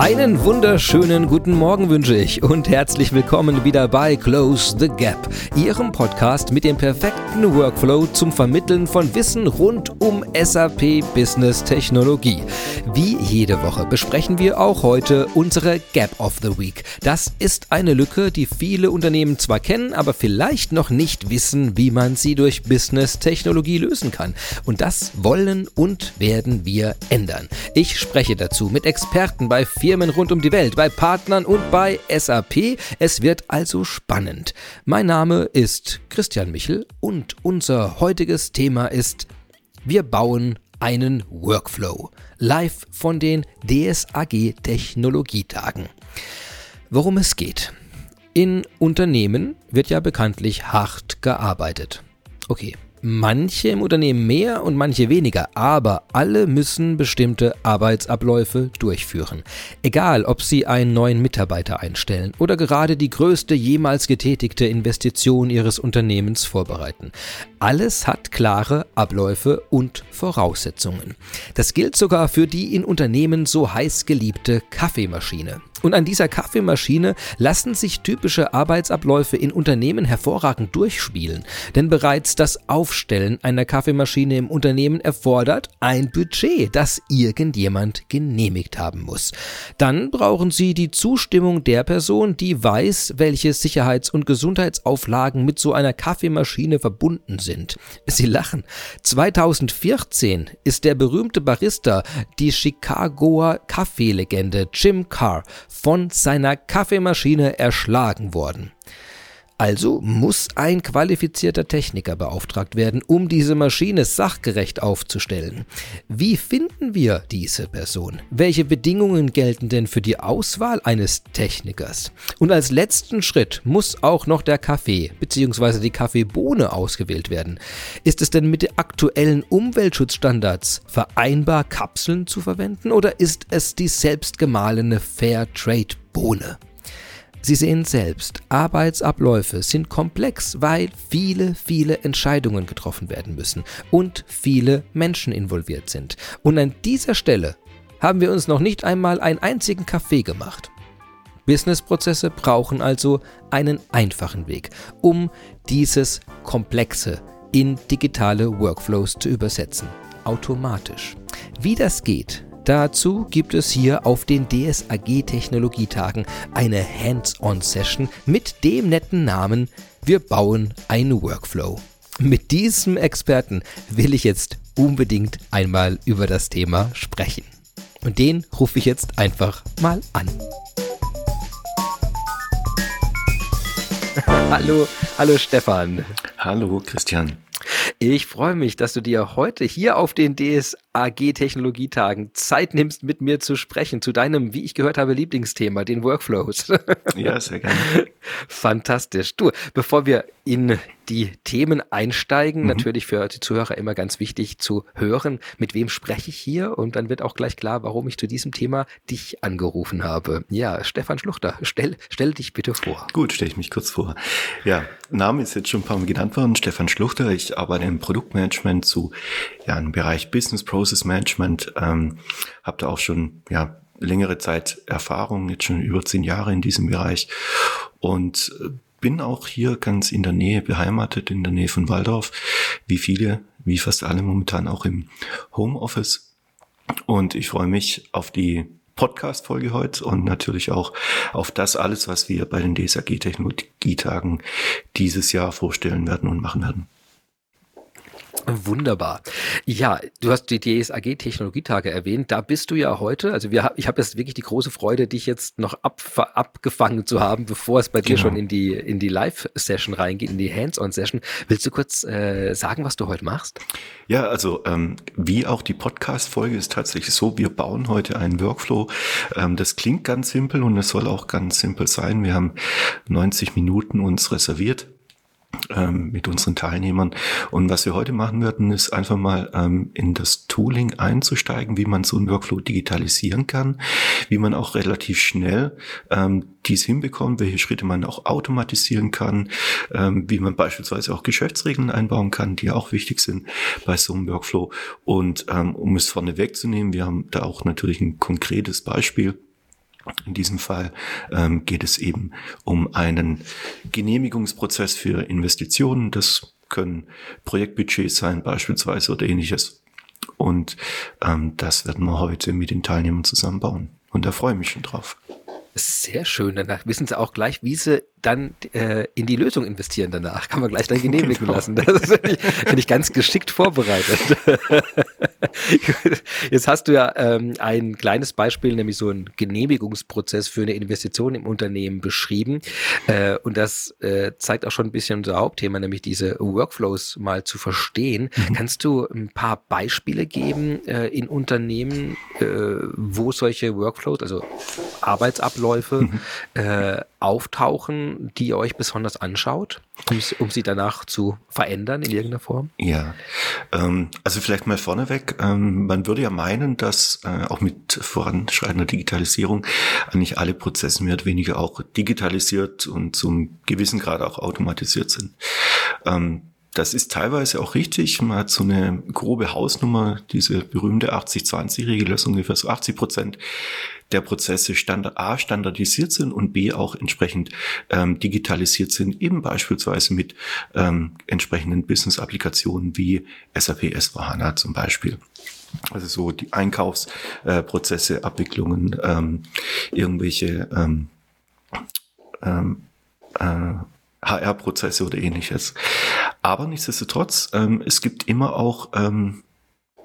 Einen wunderschönen guten Morgen wünsche ich und herzlich willkommen wieder bei Close the Gap, Ihrem Podcast mit dem perfekten Workflow zum Vermitteln von Wissen rund um SAP Business Technologie. Wie jede Woche besprechen wir auch heute unsere Gap of the Week. Das ist eine Lücke, die viele Unternehmen zwar kennen, aber vielleicht noch nicht wissen, wie man sie durch Business Technologie lösen kann. Und das wollen und werden wir ändern. Ich spreche dazu mit Experten bei vier Firmen rund um die Welt, bei Partnern und bei SAP. Es wird also spannend. Mein Name ist Christian Michel und unser heutiges Thema ist Wir bauen einen Workflow. Live von den DSAG Technologietagen. Worum es geht. In Unternehmen wird ja bekanntlich hart gearbeitet. Okay, Manche im Unternehmen mehr und manche weniger, aber alle müssen bestimmte Arbeitsabläufe durchführen. Egal, ob sie einen neuen Mitarbeiter einstellen oder gerade die größte jemals getätigte Investition ihres Unternehmens vorbereiten. Alles hat klare Abläufe und Voraussetzungen. Das gilt sogar für die in Unternehmen so heiß geliebte Kaffeemaschine. Und an dieser Kaffeemaschine lassen sich typische Arbeitsabläufe in Unternehmen hervorragend durchspielen, denn bereits das Aufstellen einer Kaffeemaschine im Unternehmen erfordert ein Budget, das irgendjemand genehmigt haben muss. Dann brauchen Sie die Zustimmung der Person, die weiß, welche Sicherheits- und Gesundheitsauflagen mit so einer Kaffeemaschine verbunden sind. Sie lachen. 2014 ist der berühmte Barista, die Chicagoer Kaffeelegende Jim Carr von seiner Kaffeemaschine erschlagen worden. Also muss ein qualifizierter Techniker beauftragt werden, um diese Maschine sachgerecht aufzustellen. Wie finden wir diese Person? Welche Bedingungen gelten denn für die Auswahl eines Technikers? Und als letzten Schritt muss auch noch der Kaffee bzw. die Kaffeebohne ausgewählt werden. Ist es denn mit den aktuellen Umweltschutzstandards vereinbar, Kapseln zu verwenden oder ist es die selbstgemahlene Fairtrade Bohne? Sie sehen selbst, Arbeitsabläufe sind komplex, weil viele, viele Entscheidungen getroffen werden müssen und viele Menschen involviert sind. Und an dieser Stelle haben wir uns noch nicht einmal einen einzigen Kaffee gemacht. Businessprozesse brauchen also einen einfachen Weg, um dieses Komplexe in digitale Workflows zu übersetzen. Automatisch. Wie das geht, Dazu gibt es hier auf den DSAG Technologietagen eine Hands-on-Session mit dem netten Namen Wir bauen einen Workflow. Mit diesem Experten will ich jetzt unbedingt einmal über das Thema sprechen. Und den rufe ich jetzt einfach mal an. hallo, hallo Stefan. Hallo Christian. Ich freue mich, dass du dir heute hier auf den DSAG Technologietagen Zeit nimmst, mit mir zu sprechen, zu deinem, wie ich gehört habe, Lieblingsthema, den Workflows. Ja, sehr gerne. Fantastisch. Du, bevor wir in die Themen einsteigen, mhm. natürlich für die Zuhörer immer ganz wichtig zu hören, mit wem spreche ich hier und dann wird auch gleich klar, warum ich zu diesem Thema dich angerufen habe. Ja, Stefan Schluchter, stell, stell dich bitte vor. Gut, stelle ich mich kurz vor. Ja, Name ist jetzt schon ein paar Mal genannt worden, Stefan Schluchter. Ich arbeite im Produktmanagement zu, ja, im Bereich Business Process Management, ähm, habe da auch schon, ja, längere Zeit Erfahrung, jetzt schon über zehn Jahre in diesem Bereich und äh, bin auch hier ganz in der Nähe beheimatet, in der Nähe von Waldorf, wie viele, wie fast alle momentan auch im Homeoffice. Und ich freue mich auf die Podcast-Folge heute und natürlich auch auf das alles, was wir bei den DSAG-Technologietagen dieses Jahr vorstellen werden und machen werden. Wunderbar. Ja, du hast die DSAG Technologietage erwähnt. Da bist du ja heute. Also wir, ich habe jetzt wirklich die große Freude, dich jetzt noch ab, abgefangen zu haben, bevor es bei dir genau. schon in die, in die Live-Session reingeht, in die Hands-on-Session. Willst du kurz äh, sagen, was du heute machst? Ja, also ähm, wie auch die Podcast-Folge ist tatsächlich so, wir bauen heute einen Workflow. Ähm, das klingt ganz simpel und es soll auch ganz simpel sein. Wir haben 90 Minuten uns reserviert ähm, mit unseren Teilnehmern. Und was wir heute machen werden, ist einfach mal ähm, in das Tooling einzusteigen, wie man so einen Workflow digitalisieren kann, wie man auch relativ schnell ähm, dies hinbekommt, welche Schritte man auch automatisieren kann, ähm, wie man beispielsweise auch Geschäftsregeln einbauen kann, die auch wichtig sind bei so einem Workflow. Und ähm, um es vorne wegzunehmen, wir haben da auch natürlich ein konkretes Beispiel In diesem Fall ähm, geht es eben um einen Genehmigungsprozess für Investitionen. Das können Projektbudgets sein beispielsweise oder ähnliches. Und ähm, das werden wir heute mit den Teilnehmern zusammenbauen. Und da freue ich mich schon drauf. Sehr schön. Danach wissen Sie auch gleich, wie Sie dann äh, in die Lösung investieren danach. Kann man gleich dann genehmigen genau. lassen. Das finde ich, ich ganz geschickt vorbereitet. Jetzt hast du ja ähm, ein kleines Beispiel, nämlich so einen Genehmigungsprozess für eine Investition im Unternehmen beschrieben. Äh, und das äh, zeigt auch schon ein bisschen unser Hauptthema, nämlich diese Workflows mal zu verstehen. Mhm. Kannst du ein paar Beispiele geben äh, in Unternehmen, äh, wo solche Workflows, also Arbeitsabläufe, mhm. äh, auftauchen, die ihr euch besonders anschaut, um, sie danach zu verändern in irgendeiner Form? Ja, ähm, also vielleicht mal vorneweg, ähm, man würde ja meinen, dass äh, auch mit voranschreitender Digitalisierung eigentlich alle Prozesse mehr oder weniger auch digitalisiert und zum gewissen Grad auch automatisiert sind. Ähm, das ist teilweise auch richtig. Man hat so eine grobe Hausnummer, diese berühmte 80-20-Regel, dass ungefähr so 80 Prozent der Prozesse Standard A standardisiert sind und B auch entsprechend ähm, digitalisiert sind, eben beispielsweise mit ähm, entsprechenden Business-Applikationen wie SAP S4HANA zum Beispiel. Also so die Einkaufsprozesse, äh, Abwicklungen, ähm, irgendwelche ähm, ähm, äh, HR-Prozesse oder ähnliches. Aber nichtsdestotrotz, ähm, es gibt immer auch ähm,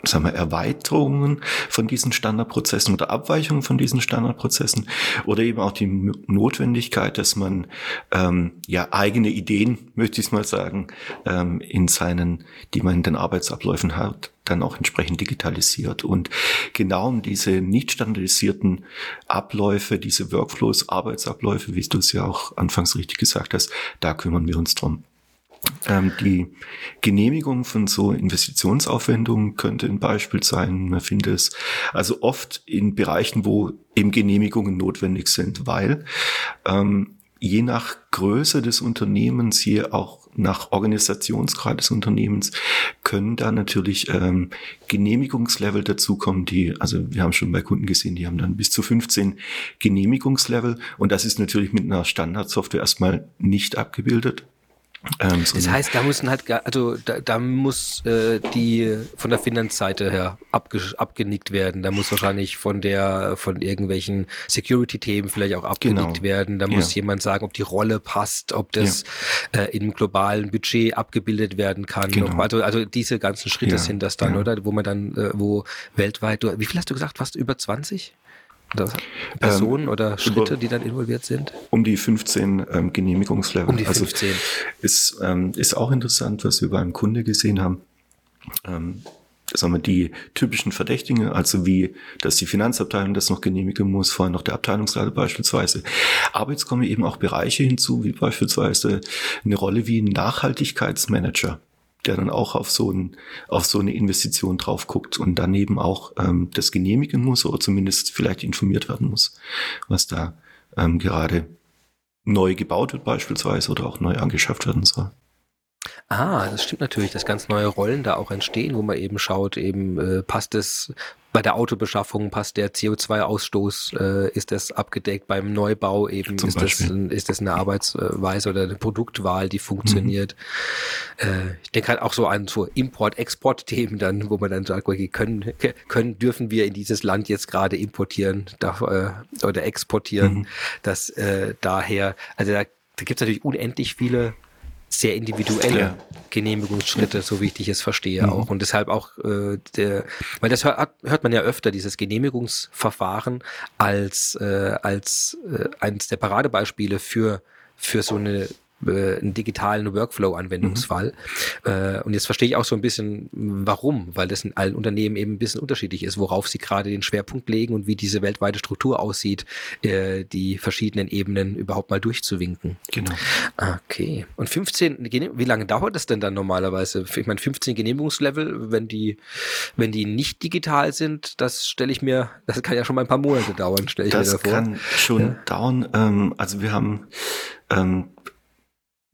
sagen wir, Erweiterungen von diesen Standardprozessen oder Abweichungen von diesen Standardprozessen oder eben auch die Notwendigkeit, dass man ähm, ja eigene Ideen, möchte ich mal sagen, ähm, in seinen, die man in den Arbeitsabläufen hat, dann auch entsprechend digitalisiert. Und genau um diese nicht standardisierten Abläufe, diese Workflows, Arbeitsabläufe, wie du es ja auch anfangs richtig gesagt hast, da kümmern wir uns drum. Ähm, die Genehmigung von so Investitionsaufwendungen könnte ein Beispiel sein. Man findet es also oft in Bereichen, wo eben Genehmigungen notwendig sind, weil ähm, je nach Größe des Unternehmens, hier auch nach Organisationsgrad des Unternehmens, können da natürlich ähm, Genehmigungslevel dazukommen, die, also wir haben schon bei Kunden gesehen, die haben dann bis zu 15 Genehmigungslevel und das ist natürlich mit einer Standardsoftware erstmal nicht abgebildet. Ähm, so das heißt, da müssen halt, also da, da muss äh, die von der Finanzseite her abge, abgenickt werden. Da muss wahrscheinlich von der von irgendwelchen Security-Themen vielleicht auch abgenickt genau. werden. Da muss ja. jemand sagen, ob die Rolle passt, ob das ja. äh, im globalen Budget abgebildet werden kann. Genau. Also, also diese ganzen Schritte ja. sind das dann, oder? Wo man dann, äh, wo weltweit, du, wie viel hast du gesagt, fast über 20? Oder Personen ähm, oder Schritte, die dann involviert sind? Um die 15 ähm, Genehmigungslevel. Um die 15. Also ist, ähm, ist auch interessant, was wir beim Kunde gesehen haben. Ähm, sagen wir, die typischen Verdächtigen, also wie, dass die Finanzabteilung das noch genehmigen muss, vorher noch der Abteilungsleiter beispielsweise. Aber jetzt kommen eben auch Bereiche hinzu, wie beispielsweise eine Rolle wie ein Nachhaltigkeitsmanager der dann auch auf so, ein, auf so eine Investition drauf guckt und daneben auch ähm, das genehmigen muss oder zumindest vielleicht informiert werden muss, was da ähm, gerade neu gebaut wird beispielsweise oder auch neu angeschafft werden soll. Ah, das stimmt natürlich, dass ganz neue Rollen da auch entstehen, wo man eben schaut, eben äh, passt es bei der Autobeschaffung, passt der CO2-Ausstoß, äh, ist das abgedeckt beim Neubau eben, ist das, ist das eine Arbeitsweise oder eine Produktwahl, die funktioniert. Mhm. Äh, ich denke halt auch so an so Import-Export-Themen dann, wo man dann sagt, okay, können, können, dürfen wir in dieses Land jetzt gerade importieren da, äh, oder exportieren, mhm. dass äh, daher, also da, da gibt es natürlich unendlich viele sehr individuelle ja. Genehmigungsschritte, so wie ich dich es verstehe mhm. auch. Und deshalb auch, äh, der, weil das hört, hört man ja öfter, dieses Genehmigungsverfahren als, äh, als äh, eines der Paradebeispiele für, für so eine äh, einen digitalen Workflow-Anwendungsfall. Mhm. Äh, und jetzt verstehe ich auch so ein bisschen, warum, weil das in allen Unternehmen eben ein bisschen unterschiedlich ist, worauf sie gerade den Schwerpunkt legen und wie diese weltweite Struktur aussieht, äh, die verschiedenen Ebenen überhaupt mal durchzuwinken. Genau. Okay. Und 15, wie lange dauert das denn dann normalerweise? Ich meine, 15 Genehmigungslevel, wenn die, wenn die nicht digital sind, das stelle ich mir, das kann ja schon mal ein paar Monate dauern, stelle ich das mir davor. Das kann schon ja. dauern. Ähm, also wir haben ähm,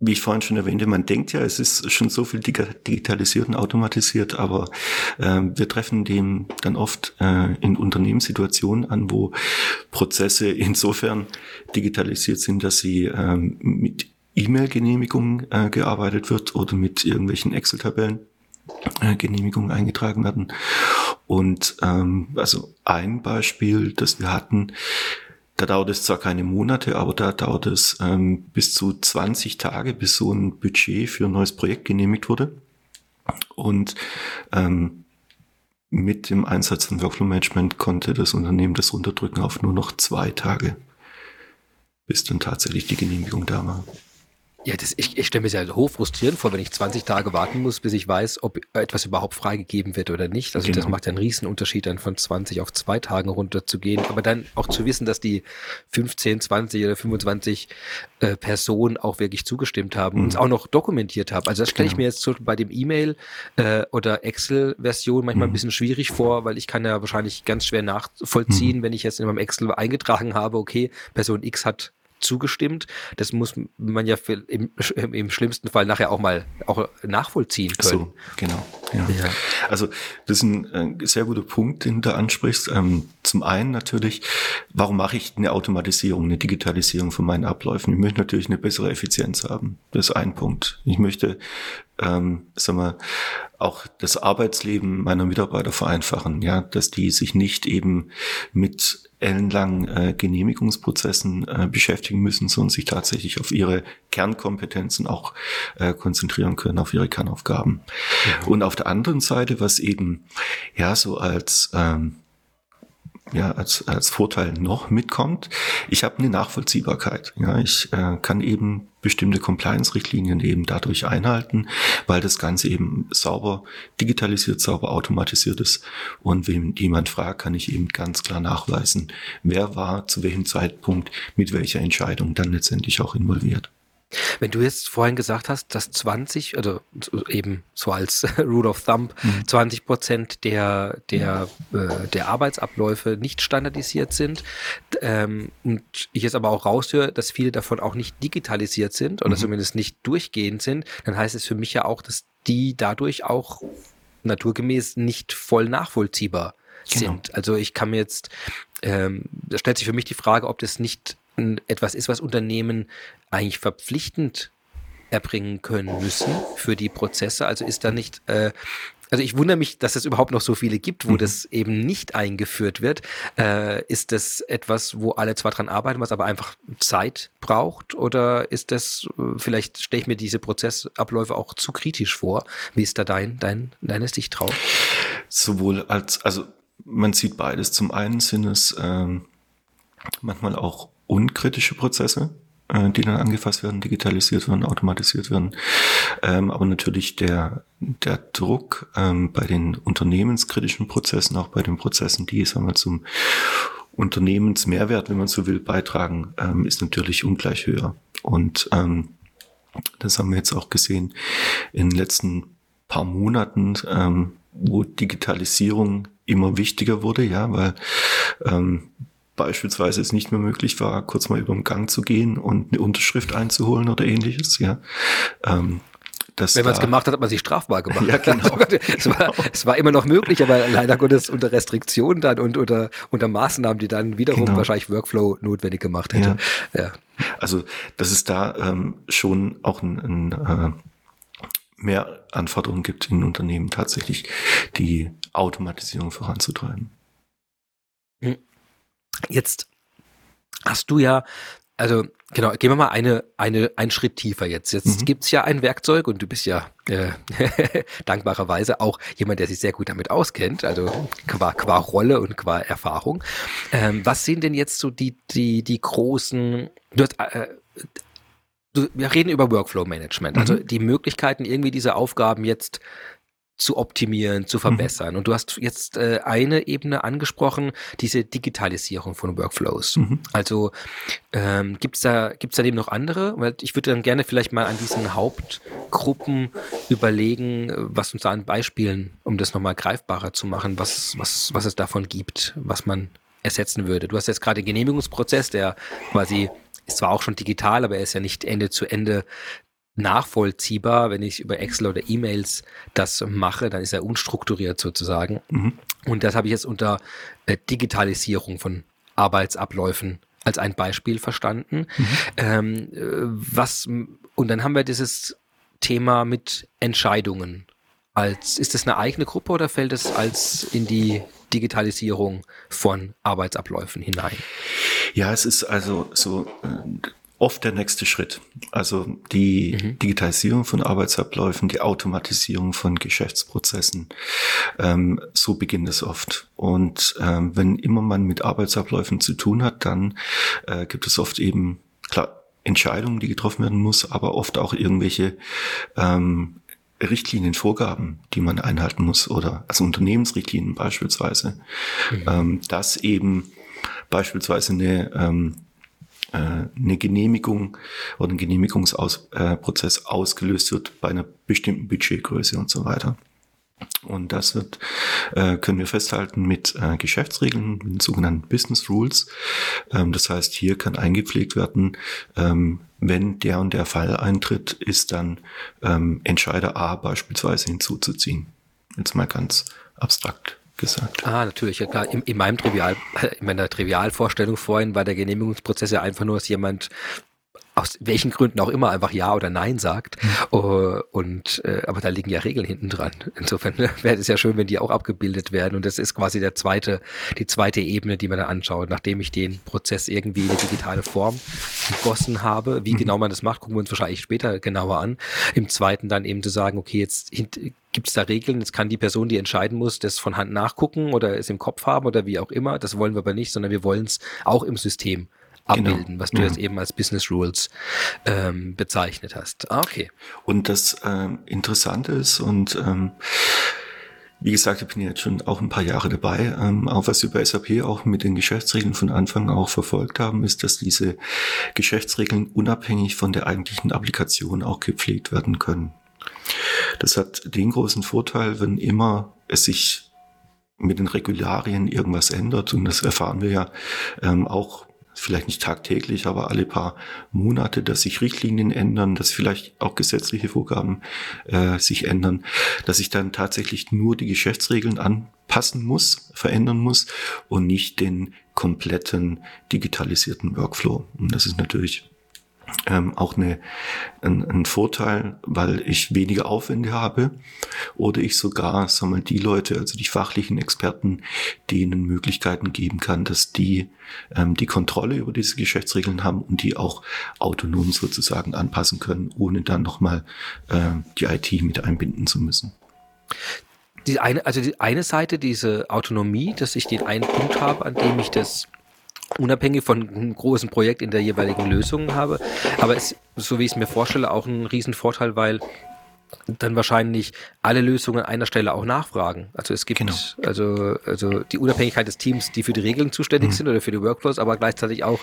wie ich vorhin schon erwähnte, man denkt ja, es ist schon so viel digitalisiert und automatisiert, aber äh, wir treffen dem dann oft äh, in Unternehmenssituationen an, wo Prozesse insofern digitalisiert sind, dass sie ähm, mit E-Mail-Genehmigung äh, gearbeitet wird oder mit irgendwelchen Excel-Tabellen äh, Genehmigungen eingetragen werden. Und ähm, also ein Beispiel, das wir hatten, da dauert es zwar keine Monate, aber da dauert es ähm, bis zu 20 Tage, bis so ein Budget für ein neues Projekt genehmigt wurde. Und ähm, mit dem Einsatz von Workflow Management konnte das Unternehmen das runterdrücken auf nur noch zwei Tage, bis dann tatsächlich die Genehmigung da war. Ja, das, ich, ich stelle mir sehr hoch frustrierend vor, wenn ich 20 Tage warten muss, bis ich weiß, ob etwas überhaupt freigegeben wird oder nicht. Also genau. das macht einen riesen Unterschied, dann von 20 auf zwei Tagen runterzugehen. Aber dann auch zu wissen, dass die 15, 20 oder 25 äh, Personen auch wirklich zugestimmt haben mhm. und es auch noch dokumentiert haben. Also das stelle genau. ich mir jetzt so bei dem E-Mail äh, oder Excel-Version manchmal mhm. ein bisschen schwierig vor, weil ich kann ja wahrscheinlich ganz schwer nachvollziehen, mhm. wenn ich jetzt in meinem Excel eingetragen habe, okay, Person X hat zugestimmt. Das muss man ja im, im schlimmsten Fall nachher auch mal auch nachvollziehen können. So, genau. Ja. ja. Also das ist ein, sehr guter Punkt, den du ansprichst. Ähm, zum einen natürlich, warum mache ich eine Automatisierung, eine Digitalisierung von meinen Abläufen? Ich möchte natürlich eine bessere Effizienz haben. Das ist ein Punkt. Ich möchte ähm, sagen wir, auch das Arbeitsleben meiner Mitarbeiter vereinfachen, ja, dass die sich nicht eben mit ellenlangen äh, Genehmigungsprozessen äh, beschäftigen müssen, sondern sich tatsächlich auf ihre Kernkompetenzen auch äh, konzentrieren können, auf ihre Kernaufgaben. Ja. Und auf der anderen Seite, was eben ja so als ähm, ja, als, als Vorteil noch mitkommt. Ich habe eine Nachvollziehbarkeit. Ja, ich äh, kann eben bestimmte Compliance-Richtlinien eben dadurch einhalten, weil das Ganze eben sauber digitalisiert, sauber automatisiert ist. Und wenn jemand fragt, kann ich eben ganz klar nachweisen, wer war zu welchem Zeitpunkt mit welcher Entscheidung dann letztendlich auch involviert. Wenn du jetzt vorhin gesagt hast, dass 20, also eben so als Rule of Thumb, mhm. 20 Prozent der, der, äh, der Arbeitsabläufe nicht standardisiert sind ähm, und ich jetzt aber auch raushöre, dass viele davon auch nicht digitalisiert sind oder mhm. zumindest nicht durchgehend sind, dann heißt es für mich ja auch, dass die dadurch auch naturgemäß nicht voll nachvollziehbar genau. sind. Also ich kann mir jetzt, ähm, da stellt sich für mich die Frage, ob das nicht etwas ist, was Unternehmen eigentlich verpflichtend erbringen können müssen für die Prozesse. Also ist da nicht, äh, also ich wundere mich, dass es überhaupt noch so viele gibt, wo mhm. das eben nicht eingeführt wird. Äh, ist das etwas, wo alle zwar dran arbeiten, was aber einfach Zeit braucht? Oder ist das, äh, vielleicht stelle ich mir diese Prozessabläufe auch zu kritisch vor? Wie ist da dein, dein, deine Sicht drauf? Sowohl als, also man sieht beides. Zum einen sind es ähm, manchmal auch unkritische Prozesse, die dann angefasst werden, digitalisiert werden, automatisiert werden. Ähm, aber natürlich der, der Druck ähm, bei den unternehmenskritischen Prozessen, auch bei den Prozessen, die sagen wir, zum Unternehmensmehrwert, wenn man so will, beitragen, ähm, ist natürlich ungleich höher. Und ähm, das haben wir jetzt auch gesehen in den letzten paar Monaten, ähm, wo Digitalisierung immer wichtiger wurde, ja, weil ähm, beispielsweise es nicht mehr möglich war, kurz mal über den Gang zu gehen und eine Unterschrift einzuholen oder ähnliches, ja. Ähm, Wenn man es gemacht hat, hat man sich strafbar gemacht. Ja, genau. es, war, es war immer noch möglich, aber leider Gottes unter Restriktionen dann und unter, unter Maßnahmen, die dann wiederum genau. wahrscheinlich Workflow notwendig gemacht hätte. Ja. ja. Also, dass es da ähm, schon auch ein, ein äh, mehr Anforderungen gibt in Unternehmen tatsächlich, die Automatisierung voranzutreiben. Hm. Jetzt hast du ja, also genau, gehen wir mal eine, eine, einen Schritt tiefer jetzt. Jetzt mhm. gibt's ja ein Werkzeug und du bist ja äh, dankbarerweise auch jemand, der sich sehr gut damit auskennt, also qua, qua Rolle und qua Erfahrung. Ähm, was sind denn jetzt so die, die, die großen, du hast, äh, wir reden über Workflow Management, also mhm. die Möglichkeiten, irgendwie diese Aufgaben jetzt zu optimieren, zu mhm. verbessern. Mhm. Und du hast jetzt äh, eine Ebene angesprochen, diese Digitalisierung von Workflows. Mhm. Also ähm, gibt es da, gibt's da eben noch andere? Weil ich würde dann gerne vielleicht mal an diesen Hauptgruppen überlegen, was uns da an Beispielen, um das nochmal greifbarer zu machen, was, was, was es davon gibt, was man ersetzen würde. Du hast jetzt gerade den Genehmigungsprozess, der quasi ist zwar auch schon digital, aber er ist ja nicht Ende zu Ende nachvollziehbar, wenn ich über Excel oder E-Mails das mache, dann ist er unstrukturiert sozusagen. Mhm. Und das habe ich jetzt unter äh, Digitalisierung von Arbeitsabläufen als ein Beispiel verstanden. Mhm. Ähm, äh, was und dann haben wir dieses Thema mit Entscheidungen. Als ist das eine eigene Gruppe oder fällt es als in die Digitalisierung von Arbeitsabläufen hinein? Ja, es ist also so äh, oft der nächste Schritt. Also die mhm. Digitalisierung von Arbeitsabläufen, die Automatisierung von Geschäftsprozessen. Ähm, so beginnt es oft. Und ähm, wenn immer man mit Arbeitsabläufen zu tun hat, dann äh, gibt es oft eben, klar, Entscheidungen, die getroffen werden muss, aber oft auch irgendwelche ähm, Richtlinien, Vorgaben, die man einhalten muss oder also Unternehmensrichtlinien beispielsweise, mhm. ähm, dass eben beispielsweise eine ähm, äh, eine Genehmigung oder ein Genehmigungsprozess äh, ausgelöst wird bei einer bestimmten Budgetgröße und so weiter. Und das wird, äh, können wir festhalten mit äh, Geschäftsregeln, mit den sogenannten Business Rules. Ähm, das heißt, hier kann eingepflegt werden, ähm, wenn der und der Fall eintritt, ist dann ähm, Entscheider A beispielsweise hinzuzuziehen. Jetzt mal ganz abstrakt gesagt. Ah, natürlich, ja klar. In, in meinem Trivial, in meiner Trivialvorstellung vorhin war der Genehmigungsprozess ja einfach nur, dass jemand aus welchen Gründen auch immer einfach Ja oder Nein sagt. Mhm. Und äh, aber da liegen ja Regeln hinten dran. Insofern wäre es ja schön, wenn die auch abgebildet werden. Und das ist quasi der zweite, die zweite Ebene, die man da anschaut, nachdem ich den Prozess irgendwie in eine digitale Form gegossen habe. Wie mhm. genau man das macht, gucken wir uns wahrscheinlich später genauer an. Im zweiten dann eben zu sagen, okay, jetzt gibt es da Regeln, jetzt kann die Person, die entscheiden muss, das von Hand nachgucken oder es im Kopf haben oder wie auch immer. Das wollen wir aber nicht, sondern wir wollen es auch im System. Abbilden, genau. was du mhm. jetzt eben als Business Rules ähm, bezeichnet hast. Ah, okay. Und das ähm, Interessante ist und ähm, wie gesagt, ich bin jetzt schon auch ein paar Jahre dabei. Ähm, auch was wir bei SAP auch mit den Geschäftsregeln von Anfang auch verfolgt haben, ist, dass diese Geschäftsregeln unabhängig von der eigentlichen Applikation auch gepflegt werden können. Das hat den großen Vorteil, wenn immer es sich mit den Regularien irgendwas ändert, und das erfahren wir ja ähm, auch vielleicht nicht tagtäglich, aber alle paar Monate, dass sich Richtlinien ändern, dass vielleicht auch gesetzliche Vorgaben äh, sich ändern, dass ich dann tatsächlich nur die Geschäftsregeln anpassen muss, verändern muss und nicht den kompletten digitalisierten Workflow. Und das ist natürlich ähm, auch eine, ein, ein Vorteil, weil ich weniger Aufwände habe oder ich sogar sagen wir, die Leute, also die fachlichen Experten, denen Möglichkeiten geben kann, dass die ähm, die Kontrolle über diese Geschäftsregeln haben und die auch autonom sozusagen anpassen können, ohne dann nochmal äh, die IT mit einbinden zu müssen. Die eine, also die eine Seite, diese Autonomie, dass ich den einen Punkt habe, an dem ich das unabhängig von einem großen Projekt in der jeweiligen Lösung habe. Aber es, so wie ich es mir vorstelle, auch ein Riesenvorteil, weil dann wahrscheinlich alle Lösungen an einer Stelle auch nachfragen. Also es gibt genau. also, also die Unabhängigkeit des Teams, die für die Regeln zuständig mhm. sind oder für die Workflows, aber gleichzeitig auch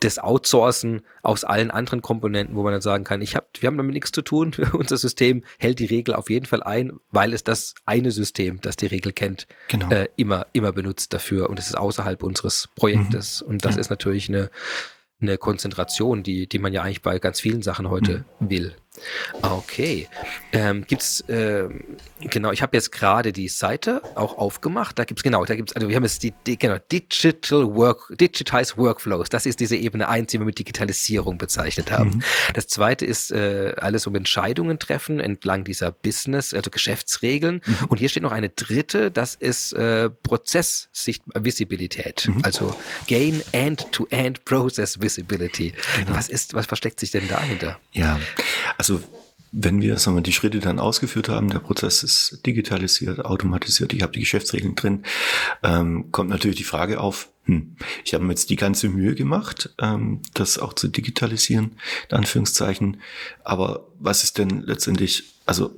das Outsourcen aus allen anderen Komponenten, wo man dann sagen kann, ich hab, wir haben damit nichts zu tun. Unser System hält die Regel auf jeden Fall ein, weil es das eine System, das die Regel kennt, genau. äh, immer, immer benutzt dafür. Und es ist außerhalb unseres Projektes. Mhm. Und das ja. ist natürlich eine, eine Konzentration, die, die man ja eigentlich bei ganz vielen Sachen heute mhm. will. Okay. Ähm, gibt's äh, genau? Ich habe jetzt gerade die Seite auch aufgemacht. Da gibt's genau, da gibt's also wir haben jetzt die, die genau Digital Work, Digitize Workflows. Das ist diese Ebene eins, die wir mit Digitalisierung bezeichnet haben. Mhm. Das zweite ist äh, alles um Entscheidungen treffen entlang dieser Business, also Geschäftsregeln. Mhm. Und hier steht noch eine dritte. Das ist äh, Prozesssicht Visibilität, mhm. also Gain End-to-End Process Visibility. Genau. Was ist, was versteckt sich denn dahinter? Ja, also wenn wir, sagen wir die Schritte dann ausgeführt haben, der Prozess ist digitalisiert, automatisiert, ich habe die Geschäftsregeln drin, ähm, kommt natürlich die Frage auf, hm, ich habe mir jetzt die ganze Mühe gemacht, ähm, das auch zu digitalisieren, in Anführungszeichen, aber was ist denn letztendlich, also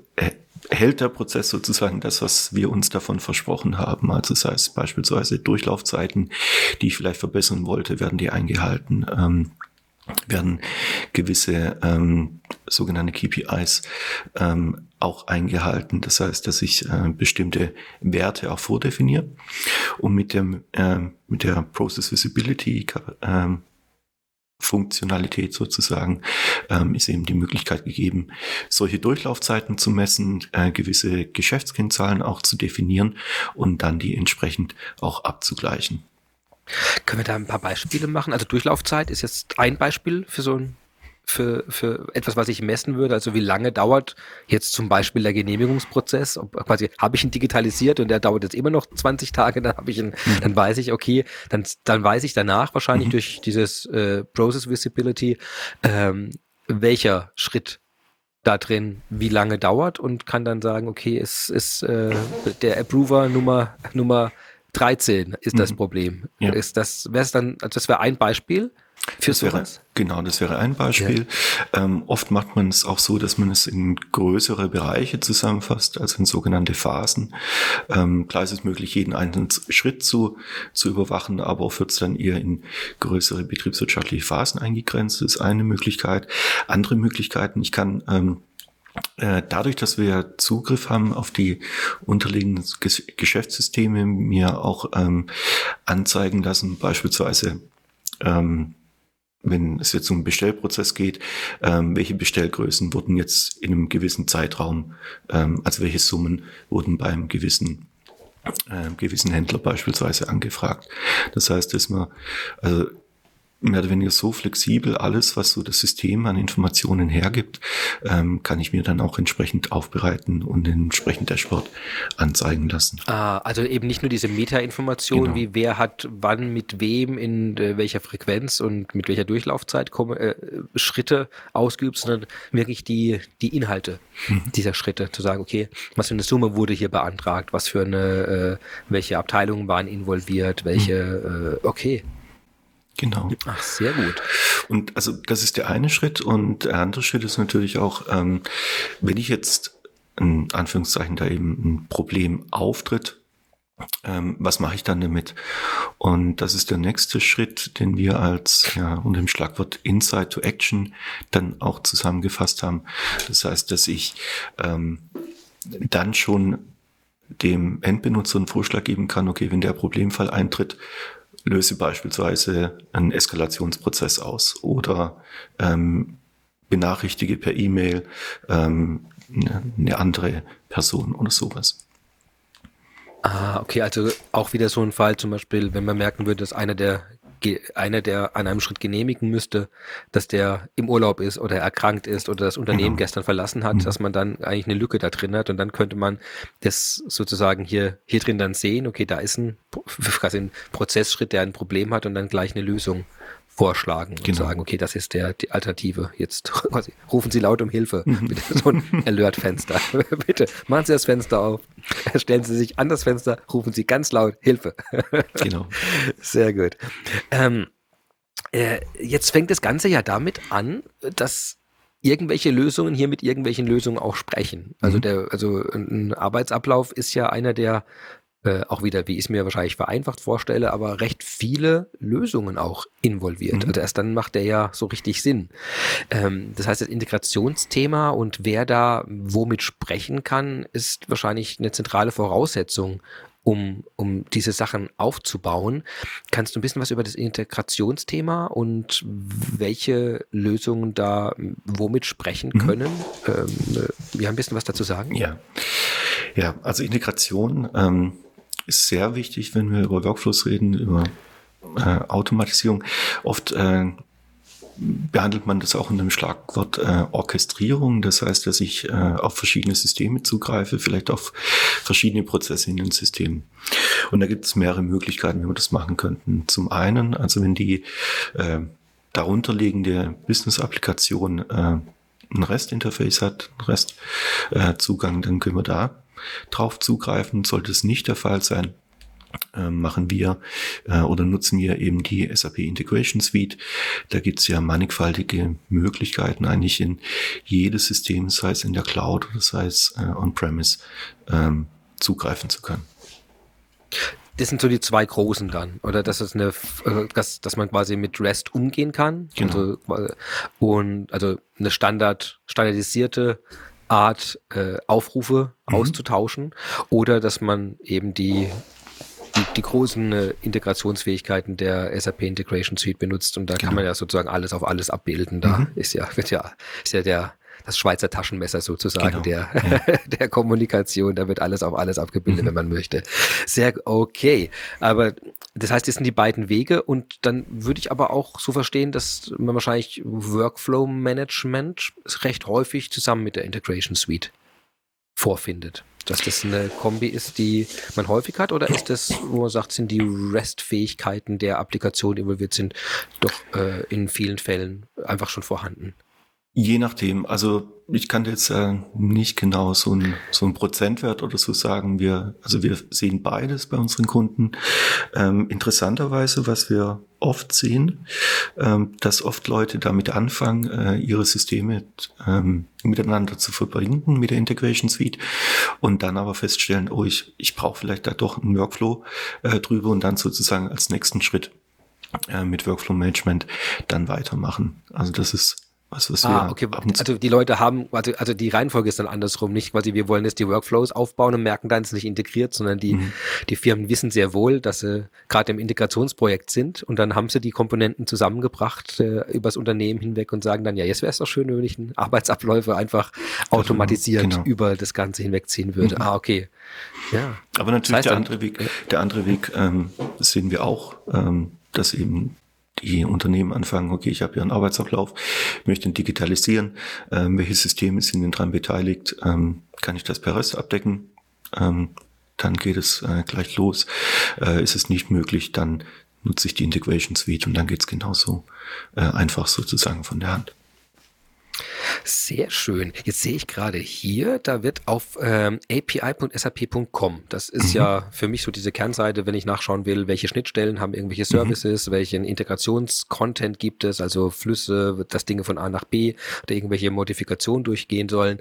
hält der Prozess sozusagen das, was wir uns davon versprochen haben? Also sei es beispielsweise Durchlaufzeiten, die ich vielleicht verbessern wollte, werden die eingehalten? Ähm, werden gewisse ähm, sogenannte KPIs ähm, auch eingehalten. Das heißt, dass ich äh, bestimmte Werte auch vordefiniere und mit dem äh, mit der Process Visibility ähm, Funktionalität sozusagen ähm, ist eben die Möglichkeit gegeben, solche Durchlaufzeiten zu messen, äh, gewisse Geschäftskennzahlen auch zu definieren und dann die entsprechend auch abzugleichen. Können wir da ein paar Beispiele machen? Also Durchlaufzeit ist jetzt ein Beispiel für so ein für, für etwas, was ich messen würde? Also wie lange dauert jetzt zum Beispiel der Genehmigungsprozess? Ob, quasi habe ich ihn digitalisiert und der dauert jetzt immer noch 20 Tage, dann habe ich ihn, mhm. dann weiß ich, okay, dann, dann weiß ich danach wahrscheinlich mhm. durch dieses äh, Process Visibility, ähm, welcher Schritt da drin wie lange dauert und kann dann sagen, okay, es ist äh, der Approver Nummer Nummer 13 ist das mhm. Problem. Ja. Ist das wäre dann, also das wäre ein Beispiel. Für das wäre, genau, das wäre ein Beispiel. Ja. Ähm, oft macht man es auch so, dass man es in größere Bereiche zusammenfasst, also in sogenannte Phasen. Ähm, klar ist es möglich, jeden einzelnen Schritt zu, zu überwachen, aber oft wird es dann eher in größere betriebswirtschaftliche Phasen eingegrenzt. Das ist eine Möglichkeit. Andere Möglichkeiten, ich kann ähm, äh, Dadurch, dass wir Zugriff haben auf die unterliegenden Geschäftssysteme, mir auch ähm, anzeigen lassen, beispielsweise ähm, wenn es jetzt um Bestellprozess geht, ähm, welche Bestellgrößen wurden jetzt in einem gewissen Zeitraum, ähm, also welche Summen wurden beim gewissen äh, gewissen Händler beispielsweise angefragt. Das heißt, dass man also mehr oder weniger so flexibel. Alles, was so das System an Informationen hergibt, ähm, kann ich mir dann auch entsprechend aufbereiten und entsprechend Dashboard anzeigen lassen. Ah, also eben nicht nur diese Meta-Information, genau. wie wer hat wann mit wem in äh, welcher Frequenz und mit welcher Durchlaufzeit komme, äh, Schritte ausgeübt, sondern wirklich die, die Inhalte mhm. dieser Schritte. Zu sagen, okay, was für eine Summe wurde hier beantragt, was für eine, äh, welche Abteilungen waren involviert, welche, mhm. okay, Genau. Ach, sehr gut. Und also das ist der eine Schritt und der andere Schritt ist natürlich auch, ähm, wenn ich jetzt in Anführungszeichen da eben ein Problem auftritt, ähm, was mache ich dann damit? Und das ist der nächste Schritt, den wir als ja, unter dem Schlagwort Insight to Action dann auch zusammengefasst haben. Das heißt, dass ich ähm, dann schon dem Endbenutzer einen Vorschlag geben kann, okay, wenn der Problemfall eintritt, löse beispielsweise einen Eskalationsprozess aus oder ähm, benachrichtige per E-Mail ähm, eine andere Person oder sowas. Ah, okay, also auch wieder so ein Fall zum Beispiel, wenn man merken würde, dass einer der einer, der an einem Schritt genehmigen müsste, dass der im Urlaub ist oder erkrankt ist oder das Unternehmen genau. gestern verlassen hat, mhm. dass man dann eigentlich eine Lücke da drin hat und dann könnte man das sozusagen hier, hier drin dann sehen, okay, da ist ein, quasi ein Prozessschritt, der ein Problem hat und dann gleich eine Lösung vorschlagen und genau. sagen, okay, das ist der die Alternative. Jetzt quasi rufen Sie laut um Hilfe. Mhm. Bitte so ein Alert-Fenster. Bitte machen Sie das Fenster auf. Stellen Sie sich an das Fenster, rufen Sie ganz laut Hilfe. genau. Sehr gut. Ähm, äh, jetzt fängt das Ganze ja damit an, dass irgendwelche Lösungen hier mit irgendwelchen Lösungen auch sprechen. Also mhm. der, also ein Arbeitsablauf ist ja einer der äh, auch wieder, wie ich es mir wahrscheinlich vereinfacht vorstelle, aber recht viele Lösungen auch involviert. Mhm. Also erst dann macht der ja so richtig Sinn. Ähm, das heißt, das Integrationsthema und wer da womit sprechen kann, ist wahrscheinlich eine zentrale Voraussetzung, um, um diese Sachen aufzubauen. Kannst du ein bisschen was über das Integrationsthema und welche Lösungen da womit sprechen mhm. können? Mhm. Ähm, wir haben ein bisschen was dazu sagen. Ja, ja also Integration ähm, ist sehr wichtig, wenn wir über Workflows reden, über äh, Automatisierung. Oft äh, behandelt man das auch unter dem Schlagwort äh, Orchestrierung. Das heißt, dass ich äh, auf verschiedene Systeme zugreife, vielleicht auf verschiedene Prozesse in den Systemen. Und da gibt es mehrere Möglichkeiten, wie wir das machen könnten. Zum einen, also wenn die äh, darunterliegende Business-Applikation äh, ein REST-Interface hat, ein REST-Zugang, dann können wir da drauf zugreifen. Sollte es nicht der Fall sein, äh, machen wir äh, oder nutzen wir eben die SAP Integration Suite. Da gibt es ja mannigfaltige Möglichkeiten, eigentlich in jedes System, sei es in der Cloud oder sei es äh, on-premise, ähm, zugreifen zu können. Das sind so die zwei großen dann, oder dass es eine, dass, dass man quasi mit REST umgehen kann. Genau. Also, und also eine Standard, standardisierte Art äh, Aufrufe mhm. auszutauschen oder dass man eben die die, die großen äh, Integrationsfähigkeiten der SAP Integration Suite benutzt und da genau. kann man ja sozusagen alles auf alles abbilden. Da mhm. ist ja, wird ja, ist ja der das Schweizer Taschenmesser sozusagen genau. der, ja. der Kommunikation. Da wird alles auf alles abgebildet, mhm. wenn man möchte. Sehr okay. Aber das heißt, das sind die beiden Wege und dann würde ich aber auch so verstehen, dass man wahrscheinlich Workflow Management recht häufig zusammen mit der Integration Suite vorfindet. Dass das eine Kombi ist, die man häufig hat, oder ist das, wo man sagt, sind die REST-Fähigkeiten der Applikation involviert sind, doch äh, in vielen Fällen einfach schon vorhanden? Je nachdem. Also ich kann jetzt äh, nicht genau so ein, so ein Prozentwert oder so sagen. Wir, also wir sehen beides bei unseren Kunden. Ähm, interessanterweise, was wir oft sehen, ähm, dass oft Leute damit anfangen, äh, ihre Systeme ähm, miteinander zu verbinden mit der Integration Suite und dann aber feststellen, oh, ich, ich brauche vielleicht da doch einen Workflow äh, drüber und dann sozusagen als nächsten Schritt äh, mit Workflow Management dann weitermachen. Also das ist was, was ah, okay. Also die Leute haben, also, also die Reihenfolge ist dann andersrum. Nicht quasi, wir wollen jetzt die Workflows aufbauen und merken dann, es ist nicht integriert, sondern die, mhm. die Firmen wissen sehr wohl, dass sie gerade im Integrationsprojekt sind und dann haben sie die Komponenten zusammengebracht äh, übers Unternehmen hinweg und sagen dann, ja, jetzt wäre es doch schön, wenn ich Arbeitsabläufe einfach automatisiert genau. über das Ganze hinwegziehen würde. Mhm. Ah, okay. Ja. Aber natürlich das heißt der andere Weg, der andere Weg ähm, sehen wir auch, ähm, dass eben die Unternehmen anfangen, okay, ich habe hier einen Arbeitsablauf, möchte ihn digitalisieren, ähm, welche Systeme sind denn dran beteiligt, ähm, kann ich das per REST abdecken, ähm, dann geht es äh, gleich los. Äh, ist es nicht möglich, dann nutze ich die Integration Suite und dann geht es genauso äh, einfach sozusagen von der Hand. Sehr schön. Jetzt sehe ich gerade hier, da wird auf ähm, api.sap.com, das ist mhm. ja für mich so diese Kernseite, wenn ich nachschauen will, welche Schnittstellen haben irgendwelche mhm. Services, mhm. welchen Integrationscontent gibt es, also Flüsse, dass Dinge von A nach B oder irgendwelche Modifikationen durchgehen sollen.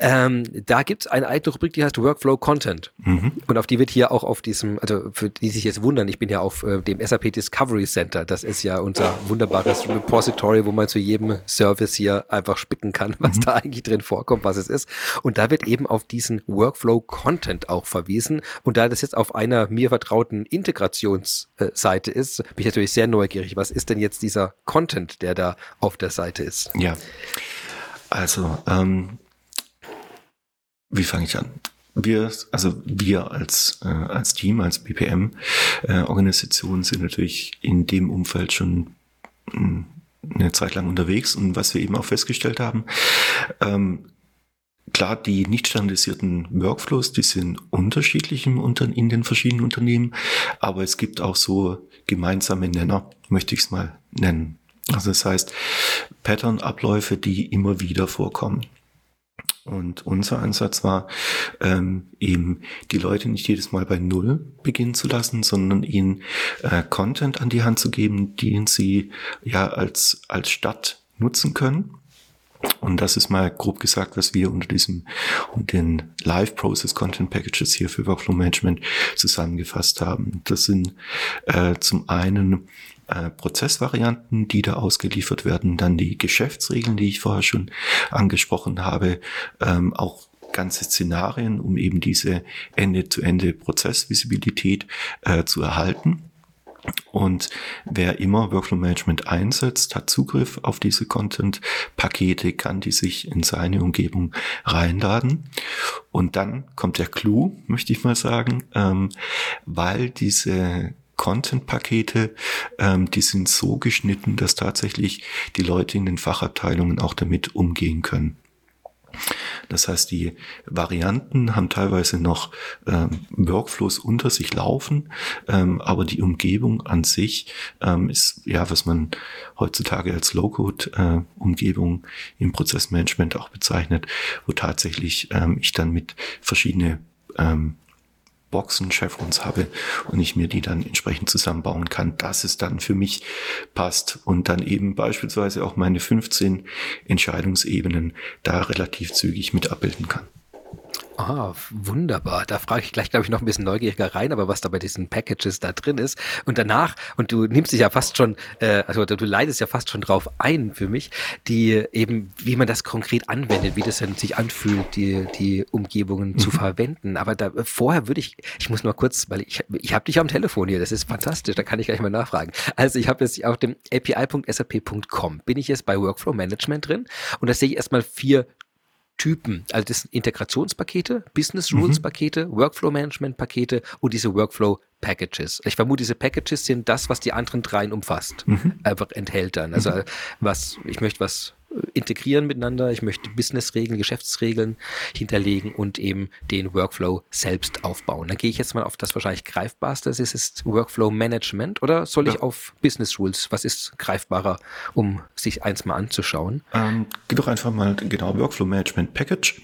Ähm, da gibt es eine eigene Rubrik, die heißt Workflow Content. Mhm. Und auf die wird hier auch auf diesem, also für die sich jetzt wundern, ich bin ja auf äh, dem SAP Discovery Center, das ist ja unser wunderbares Repository, wo man zu jedem Service hier einfach spicken kann, was mhm. da eigentlich drin vorkommt, was es ist. Und da wird eben auf diesen Workflow-Content auch verwiesen. Und da das jetzt auf einer mir vertrauten Integrationsseite ist, bin ich natürlich sehr neugierig. Was ist denn jetzt dieser Content, der da auf der Seite ist? Ja, also ähm, wie fange ich an? Wir, also wir als, äh, als Team, als BPM-Organisation äh, sind natürlich in dem Umfeld schon hm, eine Zeit lang unterwegs und was wir eben auch festgestellt haben, ähm, klar, die nicht standardisierten Workflows, die sind unterschiedlich im Unter in den verschiedenen Unternehmen, aber es gibt auch so gemeinsame Nenner, möchte ich es mal nennen. Also das heißt, Pattern-Abläufe, die immer wieder vorkommen. Und unser Ansatz war ähm, eben, die Leute nicht jedes Mal bei Null beginnen zu lassen, sondern ihnen äh, Content an die Hand zu geben, den sie ja als, als Stadt nutzen können. Und das ist mal grob gesagt, was wir unter diesem und den Live Process Content Packages hier für Workflow Management zusammengefasst haben. Das sind äh, zum einen äh, Prozessvarianten, die da ausgeliefert werden, dann die Geschäftsregeln, die ich vorher schon angesprochen habe, ähm, auch ganze Szenarien, um eben diese Ende-zu-Ende-Prozessvisibilität äh, zu erhalten. Und wer immer Workflow Management einsetzt, hat Zugriff auf diese Content-Pakete, kann die sich in seine Umgebung reinladen. Und dann kommt der Clou, möchte ich mal sagen, ähm, weil diese Content-Pakete, ähm, die sind so geschnitten, dass tatsächlich die Leute in den Fachabteilungen auch damit umgehen können. Das heißt, die Varianten haben teilweise noch ähm, Workflows unter sich laufen, ähm, aber die Umgebung an sich ähm, ist ja, was man heutzutage als Low-Code-Umgebung äh, im Prozessmanagement auch bezeichnet, wo tatsächlich ähm, ich dann mit verschiedene ähm, Boxen, Chevrons habe und ich mir die dann entsprechend zusammenbauen kann, dass es dann für mich passt und dann eben beispielsweise auch meine 15 Entscheidungsebenen da relativ zügig mit abbilden kann. Ah, wunderbar. Da frage ich gleich, glaube ich, noch ein bisschen neugieriger rein, aber was da bei diesen Packages da drin ist. Und danach, und du nimmst dich ja fast schon, äh, also du leidest ja fast schon drauf ein für mich, die eben, wie man das konkret anwendet, wie das dann sich anfühlt, die, die Umgebungen mhm. zu verwenden. Aber da vorher würde ich, ich muss nur kurz, weil ich, ich habe dich am Telefon hier, das ist fantastisch, da kann ich gleich mal nachfragen. Also ich habe jetzt auf dem api.sap.com bin ich jetzt bei Workflow Management drin und da sehe ich erstmal vier Typen. Also das sind Integrationspakete, Business Rules mhm. Pakete, Workflow Management Pakete und diese Workflow Packages. Ich vermute, diese Packages sind das, was die anderen dreien umfasst. Mhm. Einfach enthält dann. Also mhm. was, ich möchte was integrieren miteinander. Ich möchte Businessregeln, Geschäftsregeln hinterlegen und eben den Workflow selbst aufbauen. Dann gehe ich jetzt mal auf das wahrscheinlich greifbarste. Das ist Workflow Management oder soll ja. ich auf Business Rules? Was ist greifbarer, um sich eins mal anzuschauen? Ähm, geh doch einfach mal genau Workflow Management Package.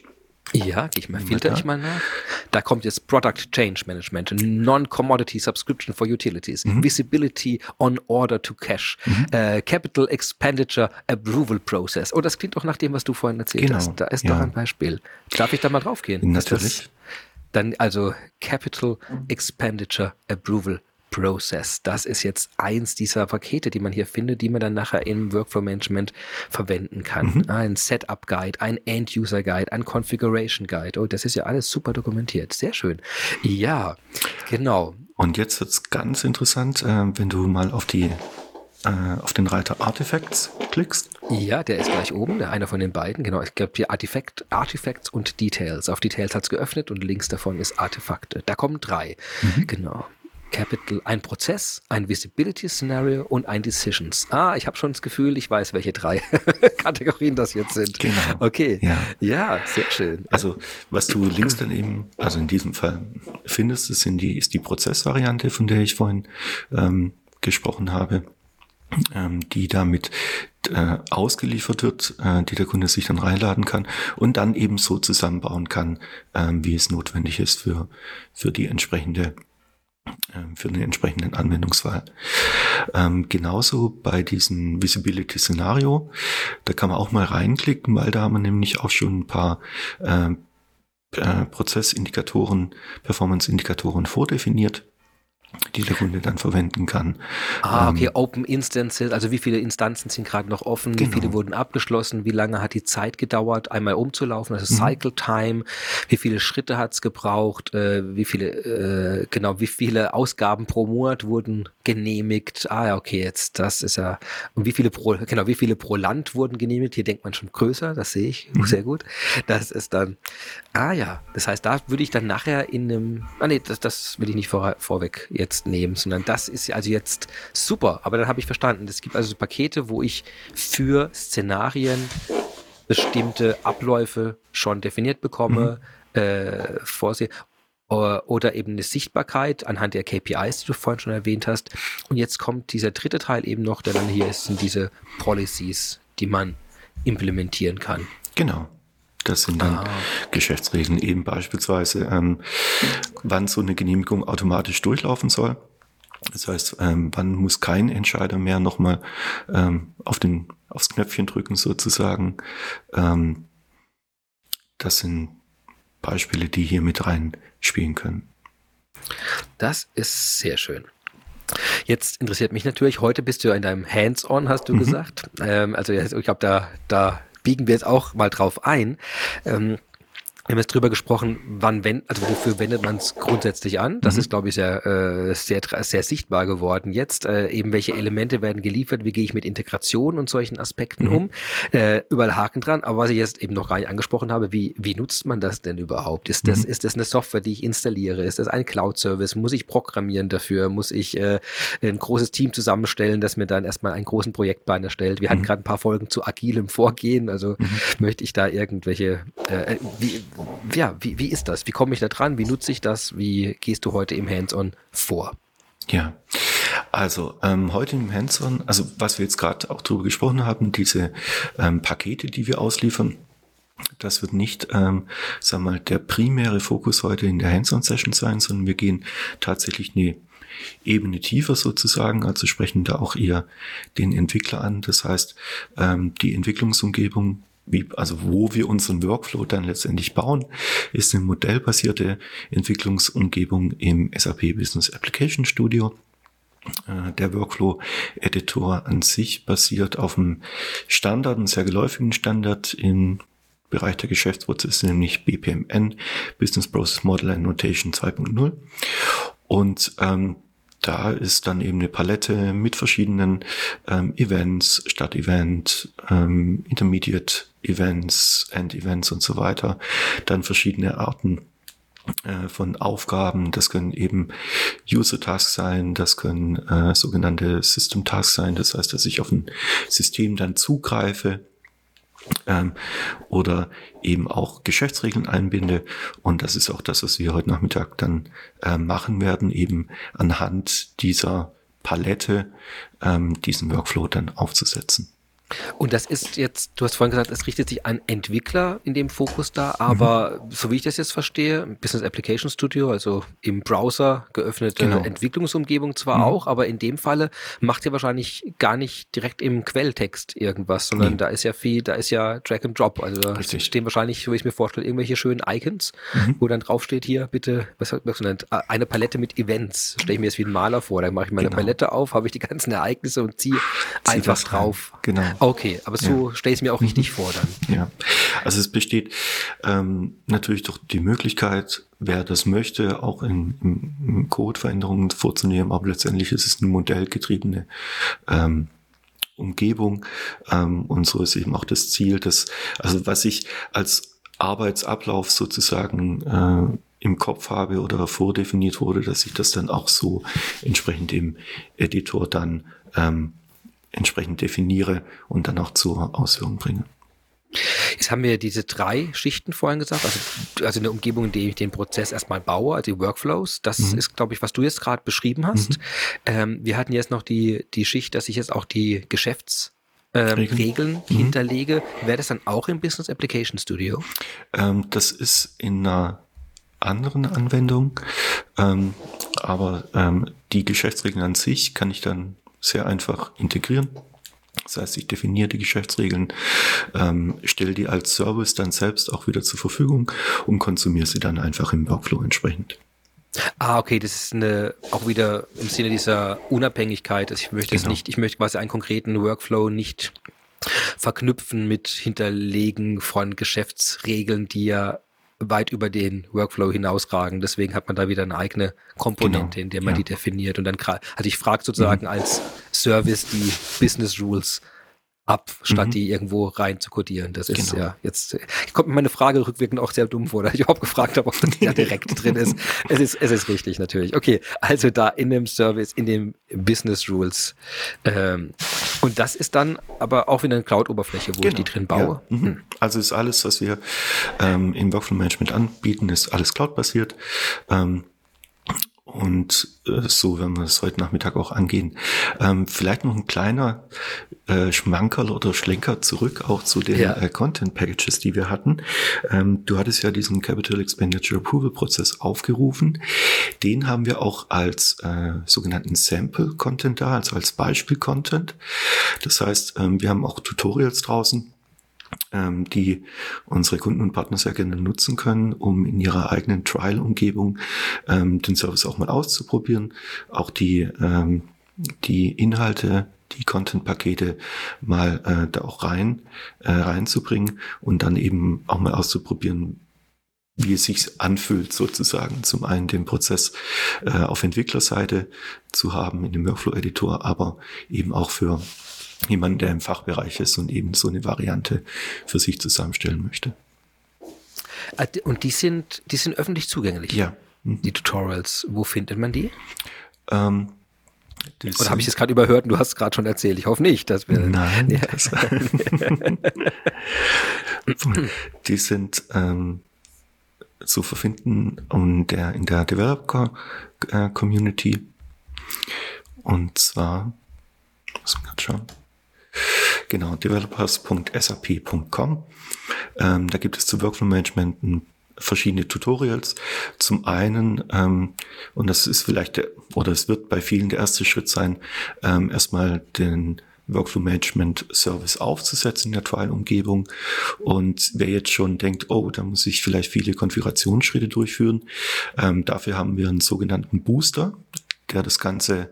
Ja, gehe ich mal, filter ich mal nach. Da kommt jetzt Product Change Management, Non-Commodity Subscription for Utilities, mhm. Visibility on Order to Cash, mhm. äh, Capital Expenditure Approval Process. Oh, das klingt doch nach dem, was du vorhin erzählt genau. hast. Da ist ja. doch ein Beispiel. Darf ich da mal draufgehen? Natürlich. dann also Capital Expenditure Approval Process. Das ist jetzt eins dieser Pakete, die man hier findet, die man dann nachher im Workflow Management verwenden kann. Mhm. Ein Setup Guide, ein End User Guide, ein Configuration Guide. Oh, das ist ja alles super dokumentiert. Sehr schön. Ja, genau. Und jetzt wird's ganz interessant, äh, wenn du mal auf die äh, auf den Reiter Artifacts klickst. Ja, der ist gleich oben, der einer von den beiden. Genau, ich glaube hier Artifact, Artifacts und Details. Auf Details hat's geöffnet und links davon ist Artefakte. Da kommen drei. Mhm. Genau. Capital ein Prozess, ein Visibility Scenario und ein Decisions. Ah, ich habe schon das Gefühl, ich weiß, welche drei Kategorien das jetzt sind. Genau. Okay. Ja. ja, sehr schön. Also was du links dann eben, also in diesem Fall findest, ist, in die, ist die Prozessvariante, von der ich vorhin ähm, gesprochen habe, ähm, die damit äh, ausgeliefert wird, äh, die der Kunde sich dann reinladen kann und dann eben so zusammenbauen kann, äh, wie es notwendig ist für, für die entsprechende für den entsprechenden Anwendungsfall. Ähm, genauso bei diesem Visibility Szenario, da kann man auch mal reinklicken, weil da haben wir nämlich auch schon ein paar äh, äh, Prozessindikatoren, Performance-Indikatoren vordefiniert die der Kunde dann verwenden kann. Ah, okay, ähm, Open Instances, also wie viele Instanzen sind gerade noch offen, genau. wie viele wurden abgeschlossen, wie lange hat die Zeit gedauert, einmal umzulaufen, also mhm. Cycle Time, wie viele Schritte hat es gebraucht, äh, wie viele, äh, genau, wie viele Ausgaben pro Monat wurden genehmigt. Ah ja, okay, jetzt das ist ja, und wie viele pro, genau, wie viele pro Land wurden genehmigt, hier denkt man schon größer, das sehe ich mhm. sehr gut. Das ist dann, ah ja, das heißt, da würde ich dann nachher in einem, ah nee, das, das will ich nicht vor, vorweg jetzt nehmen, sondern das ist also jetzt super. Aber dann habe ich verstanden, es gibt also Pakete, wo ich für Szenarien bestimmte Abläufe schon definiert bekomme, mhm. äh, vorsehe oder eben eine Sichtbarkeit anhand der KPIs, die du vorhin schon erwähnt hast. Und jetzt kommt dieser dritte Teil eben noch, der dann hier ist, sind diese Policies, die man implementieren kann. Genau. Das sind dann ah. Geschäftsregeln eben beispielsweise, ähm, wann so eine Genehmigung automatisch durchlaufen soll. Das heißt, ähm, wann muss kein Entscheider mehr nochmal ähm, auf den, aufs Knöpfchen drücken sozusagen. Ähm, das sind Beispiele, die hier mit rein spielen können. Das ist sehr schön. Jetzt interessiert mich natürlich, heute bist du in deinem Hands-on, hast du mhm. gesagt. Ähm, also ich glaube, da, da biegen wir jetzt auch mal drauf ein. Ähm, wir haben jetzt drüber gesprochen, wann wenn, also wofür wendet man es grundsätzlich an? Das mhm. ist, glaube ich, sehr, äh, sehr, sehr sichtbar geworden. Jetzt äh, eben welche Elemente werden geliefert, wie gehe ich mit Integration und solchen Aspekten mhm. um? Äh, überall Haken dran. Aber was ich jetzt eben noch gar nicht angesprochen habe, wie, wie nutzt man das denn überhaupt? Ist das, mhm. ist das eine Software, die ich installiere? Ist das ein Cloud-Service? Muss ich programmieren dafür? Muss ich äh, ein großes Team zusammenstellen, das mir dann erstmal einen großen Projektplan erstellt? Wir hatten mhm. gerade ein paar Folgen zu agilem Vorgehen, also mhm. möchte ich da irgendwelche, äh, wie, ja, wie, wie ist das? Wie komme ich da dran? Wie nutze ich das? Wie gehst du heute im Hands-on vor? Ja, also ähm, heute im Hands-on, also was wir jetzt gerade auch drüber gesprochen haben, diese ähm, Pakete, die wir ausliefern, das wird nicht, ähm, sag mal, der primäre Fokus heute in der Hands-on-Session sein, sondern wir gehen tatsächlich eine Ebene tiefer sozusagen, also sprechen da auch eher den Entwickler an. Das heißt, ähm, die Entwicklungsumgebung wie, also wo wir unseren Workflow dann letztendlich bauen, ist eine modellbasierte Entwicklungsumgebung im SAP Business Application Studio. Äh, der Workflow-Editor an sich basiert auf einem Standard, einem sehr geläufigen Standard im Bereich der Geschäftsprozesse, nämlich BPMN, Business Process Model and Notation 2.0. Und ähm, da ist dann eben eine Palette mit verschiedenen ähm, Events, Start-Event, ähm, Intermediate Events, End-Events und so weiter. Dann verschiedene Arten äh, von Aufgaben. Das können eben User-Tasks sein, das können äh, sogenannte System-Tasks sein. Das heißt, dass ich auf ein System dann zugreife ähm, oder eben auch Geschäftsregeln einbinde. Und das ist auch das, was wir heute Nachmittag dann äh, machen werden, eben anhand dieser Palette ähm, diesen Workflow dann aufzusetzen. Und das ist jetzt, du hast vorhin gesagt, es richtet sich an Entwickler in dem Fokus da, aber mhm. so wie ich das jetzt verstehe, Business Application Studio, also im Browser geöffnete genau. Entwicklungsumgebung zwar mhm. auch, aber in dem Falle macht ihr wahrscheinlich gar nicht direkt im Quelltext irgendwas, sondern nee. da ist ja viel, da ist ja Drag and Drop. Also da Richtig. stehen wahrscheinlich, so wie ich mir vorstelle, irgendwelche schönen Icons, mhm. wo dann draufsteht hier bitte, was hat man genannt, eine Palette mit Events. Stelle ich mir jetzt wie ein Maler vor. Da mache ich meine genau. Palette auf, habe ich die ganzen Ereignisse und ziehe Zieh einfach drauf. Genau. Okay, aber so ja. stelle ich es mir auch richtig mhm. vor dann. Ja, also es besteht ähm, natürlich doch die Möglichkeit, wer das möchte, auch in, in, in Code Veränderungen vorzunehmen, aber letztendlich ist es eine modellgetriebene ähm, Umgebung ähm, und so ist eben auch das Ziel, dass, also was ich als Arbeitsablauf sozusagen äh, im Kopf habe oder vordefiniert wurde, dass ich das dann auch so entsprechend im Editor dann ähm, entsprechend definiere und dann auch zur Ausführung bringe. Jetzt haben wir diese drei Schichten vorhin gesagt, also, also eine Umgebung, in der ich den Prozess erstmal baue, also die Workflows. Das mhm. ist, glaube ich, was du jetzt gerade beschrieben hast. Mhm. Ähm, wir hatten jetzt noch die, die Schicht, dass ich jetzt auch die Geschäfts- ähm, Regeln, Regeln mhm. hinterlege. Wäre das dann auch im Business Application Studio? Ähm, das ist in einer anderen Anwendung, ähm, aber ähm, die Geschäftsregeln an sich kann ich dann sehr einfach integrieren. Das heißt, ich definiere die Geschäftsregeln, ähm, stelle die als Service dann selbst auch wieder zur Verfügung und konsumiere sie dann einfach im Workflow entsprechend. Ah, okay, das ist eine, auch wieder im Sinne dieser Unabhängigkeit. Also ich möchte genau. es nicht, ich möchte quasi einen konkreten Workflow nicht verknüpfen mit Hinterlegen von Geschäftsregeln, die ja weit über den Workflow hinausragen. Deswegen hat man da wieder eine eigene Komponente, genau. in der man ja. die definiert. Und dann, also ich frage sozusagen mhm. als Service die Business Rules ab, statt mhm. die irgendwo rein zu codieren. Das ist genau. ja jetzt, kommt mir meine Frage rückwirkend auch sehr dumm vor, da ich überhaupt gefragt habe, ob das ja direkt drin ist. Es ist, es ist richtig, natürlich. Okay, also da in dem Service, in dem Business Rules. Ähm, und das ist dann aber auch wieder eine Cloud-Oberfläche, wo genau. ich die drin baue. Ja. Mhm. Hm. Also ist alles, was wir ähm, im Workflow Management anbieten, ist alles Cloud-basiert. Ähm, und äh, so werden wir es heute Nachmittag auch angehen. Ähm, vielleicht noch ein kleiner äh, Schmankerl oder Schlenker zurück auch zu den ja. äh, Content Packages, die wir hatten. Ähm, du hattest ja diesen Capital Expenditure Approval Prozess aufgerufen. Den haben wir auch als äh, sogenannten Sample Content da, also als Beispiel Content. Das heißt, ähm, wir haben auch Tutorials draußen die unsere Kunden und Partner sehr gerne nutzen können, um in ihrer eigenen Trial-Umgebung ähm, den Service auch mal auszuprobieren, auch die, ähm, die Inhalte die Content-Pakete mal äh, da auch rein äh, reinzubringen und dann eben auch mal auszuprobieren, wie es sich anfühlt, sozusagen. Zum einen den Prozess äh, auf Entwicklerseite zu haben in dem Workflow-Editor, aber eben auch für jemand, der im Fachbereich ist und eben so eine Variante für sich zusammenstellen möchte. Ah, und die sind, die sind öffentlich zugänglich? Ja. Mhm. Die Tutorials, wo findet man die? Ähm, Oder habe ich es gerade überhört und du hast es gerade schon erzählt? Ich hoffe nicht, dass wir. Nein. Ja. Das, die sind ähm, zu verfinden in der, in der Developer Community. Und zwar, muss ich gerade schauen. Genau, developers.sap.com. Ähm, da gibt es zu Workflow Management verschiedene Tutorials. Zum einen, ähm, und das ist vielleicht der, oder es wird bei vielen der erste Schritt sein, ähm, erstmal den Workflow Management Service aufzusetzen in der Trial-Umgebung. Und wer jetzt schon denkt, oh, da muss ich vielleicht viele Konfigurationsschritte durchführen, ähm, dafür haben wir einen sogenannten Booster, der das Ganze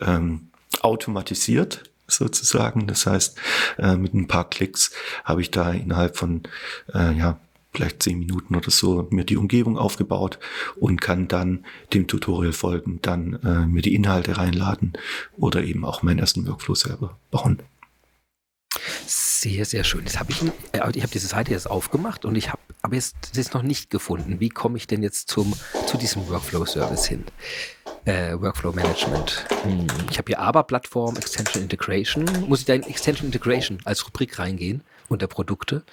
ähm, automatisiert sozusagen. Das heißt, äh, mit ein paar Klicks habe ich da innerhalb von äh, ja, vielleicht zehn Minuten oder so mir die Umgebung aufgebaut und kann dann dem Tutorial folgen, dann äh, mir die Inhalte reinladen oder eben auch meinen ersten Workflow selber bauen. Sehr, sehr schön. Jetzt habe ich, äh, ich habe diese Seite jetzt aufgemacht und ich habe aber jetzt das noch nicht gefunden. Wie komme ich denn jetzt zum, zu diesem Workflow-Service hin? Äh, Workflow Management. Hm. Ich habe hier aber Plattform Extension Integration. Muss ich da in Extension Integration als Rubrik reingehen unter Produkte?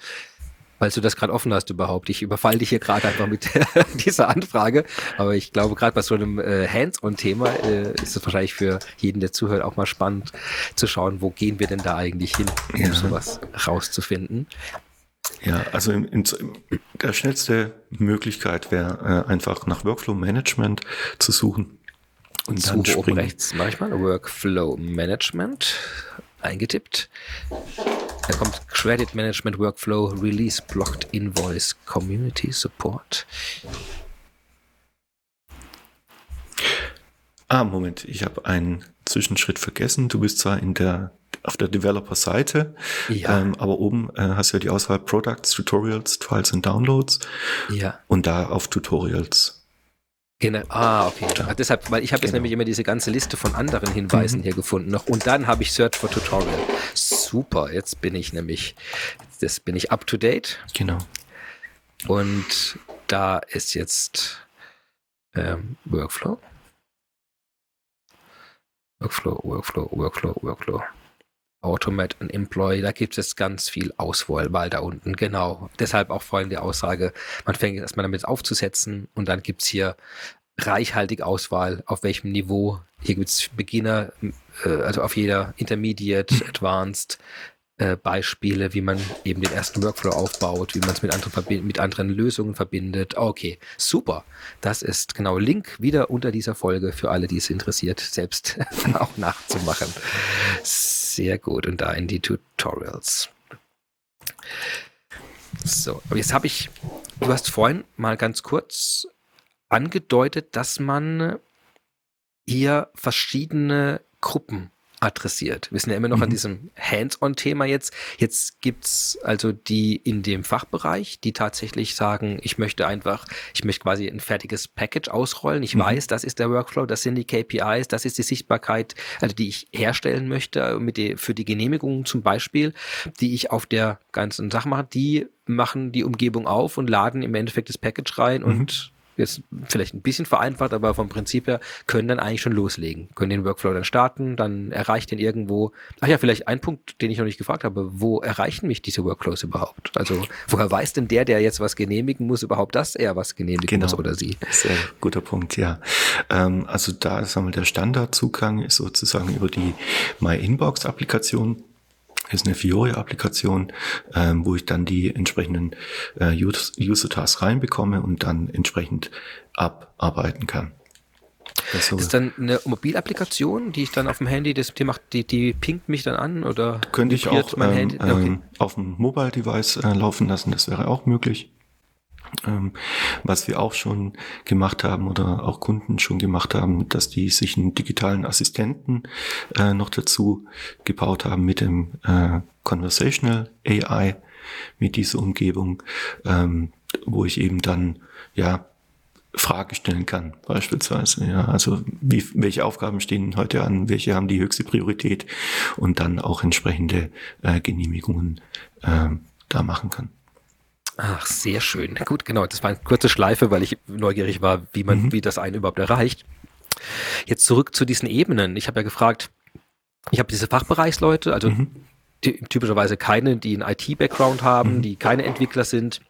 Falls du das gerade offen hast überhaupt. Ich überfall dich hier gerade einfach mit dieser Anfrage. Aber ich glaube, gerade bei so einem äh, Hands-on-Thema äh, ist es wahrscheinlich für jeden, der zuhört, auch mal spannend zu schauen, wo gehen wir denn da eigentlich hin, um ja. sowas rauszufinden. Ja, also in, in, der schnellste Möglichkeit wäre äh, einfach nach Workflow Management zu suchen. Und Suche dann springen. oben rechts manchmal Workflow Management eingetippt. Da kommt Credit Management Workflow, Release Blocked Invoice, Community Support. Ah, Moment, ich habe einen Zwischenschritt vergessen. Du bist zwar in der auf der Developer-Seite, ja. ähm, aber oben äh, hast du ja die Auswahl Products, Tutorials, Trials and Downloads. Ja. Und da auf Tutorials. Genau. Ah, okay. Ja. Deshalb, weil ich habe genau. jetzt nämlich immer diese ganze Liste von anderen Hinweisen mhm. hier gefunden noch. Und dann habe ich Search for Tutorial. Super, jetzt bin ich nämlich, das bin ich up to date. Genau. Und da ist jetzt ähm, Workflow. Workflow, Workflow, Workflow, Workflow. Automate and Employee, da gibt es ganz viel Auswahl da unten. Genau. Deshalb auch vorhin die Aussage, man fängt erstmal damit aufzusetzen und dann gibt es hier reichhaltig Auswahl, auf welchem Niveau. Hier gibt es Beginner, äh, also auf jeder Intermediate, Advanced, äh, Beispiele, wie man eben den ersten Workflow aufbaut, wie man es mit anderen, mit anderen Lösungen verbindet. Okay, super. Das ist genau Link wieder unter dieser Folge für alle, die es interessiert, selbst auch nachzumachen. Sehr gut. Und da in die Tutorials. So, aber jetzt habe ich, du hast vorhin mal ganz kurz angedeutet, dass man hier verschiedene Gruppen adressiert. Wir sind ja immer noch mhm. an diesem Hands-on-Thema jetzt. Jetzt gibt's also die in dem Fachbereich, die tatsächlich sagen, ich möchte einfach, ich möchte quasi ein fertiges Package ausrollen. Ich mhm. weiß, das ist der Workflow, das sind die KPIs, das ist die Sichtbarkeit, also die ich herstellen möchte mit die, für die Genehmigungen zum Beispiel, die ich auf der ganzen Sache mache. Die machen die Umgebung auf und laden im Endeffekt das Package rein mhm. und jetzt vielleicht ein bisschen vereinfacht, aber vom Prinzip her können dann eigentlich schon loslegen, können den Workflow dann starten, dann erreicht den irgendwo. Ach ja, vielleicht ein Punkt, den ich noch nicht gefragt habe, wo erreichen mich diese Workflows überhaupt? Also woher weiß denn der, der jetzt was genehmigen muss, überhaupt, dass er was genehmigen genau. muss oder sie? Sehr guter Punkt, ja. Ähm, also da sagen wir, der Standardzugang ist sozusagen über die My Inbox Applikation ist eine Fiori-Applikation, ähm, wo ich dann die entsprechenden äh, User-Tasks reinbekomme und dann entsprechend abarbeiten kann. Das ist dann eine Mobilapplikation, die ich dann auf dem Handy, das, die macht, die, die pinkt mich dann an oder könnte ich auch ähm, okay. ähm, auf dem Mobile-Device äh, laufen lassen, das wäre auch möglich. Ähm, was wir auch schon gemacht haben oder auch Kunden schon gemacht haben, dass die sich einen digitalen Assistenten äh, noch dazu gebaut haben mit dem äh, Conversational AI, mit dieser Umgebung, ähm, wo ich eben dann ja Fragen stellen kann, beispielsweise. Ja, also wie, welche Aufgaben stehen heute an, welche haben die höchste Priorität und dann auch entsprechende äh, Genehmigungen äh, da machen kann. Ach, sehr schön. Gut, genau. Das war eine kurze Schleife, weil ich neugierig war, wie man, mhm. wie das einen überhaupt erreicht. Jetzt zurück zu diesen Ebenen. Ich habe ja gefragt, ich habe diese Fachbereichsleute, also mhm. typischerweise keine, die einen IT-Background haben, mhm. die keine Entwickler sind,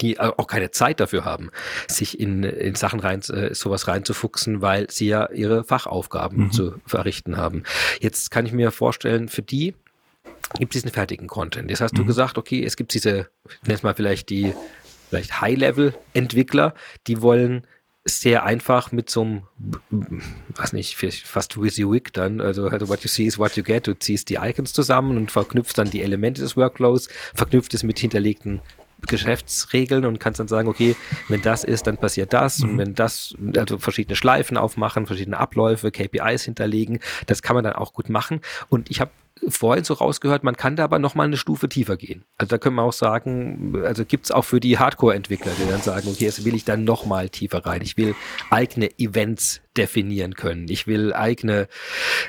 die auch keine Zeit dafür haben, sich in, in Sachen rein, äh, sowas reinzufuchsen, weil sie ja ihre Fachaufgaben mhm. zu verrichten haben. Jetzt kann ich mir vorstellen, für die gibt es diesen fertigen Content. Jetzt hast mhm. du gesagt, okay, es gibt diese, es mal vielleicht die vielleicht High-Level-Entwickler, die wollen sehr einfach mit so einem, weiß nicht, fast WYSIWYG dann, also, also what you see is what you get, du ziehst die Icons zusammen und verknüpfst dann die Elemente des Workflows, verknüpft es mit hinterlegten Geschäftsregeln und kannst dann sagen, okay, wenn das ist, dann passiert das mhm. und wenn das, also verschiedene Schleifen aufmachen, verschiedene Abläufe, KPIs hinterlegen, das kann man dann auch gut machen und ich habe vorhin so rausgehört, man kann da aber noch mal eine Stufe tiefer gehen. Also da können wir auch sagen, also gibt's auch für die Hardcore-Entwickler, die dann sagen, okay, jetzt will ich dann noch mal tiefer rein. Ich will eigene Events definieren können. Ich will eigene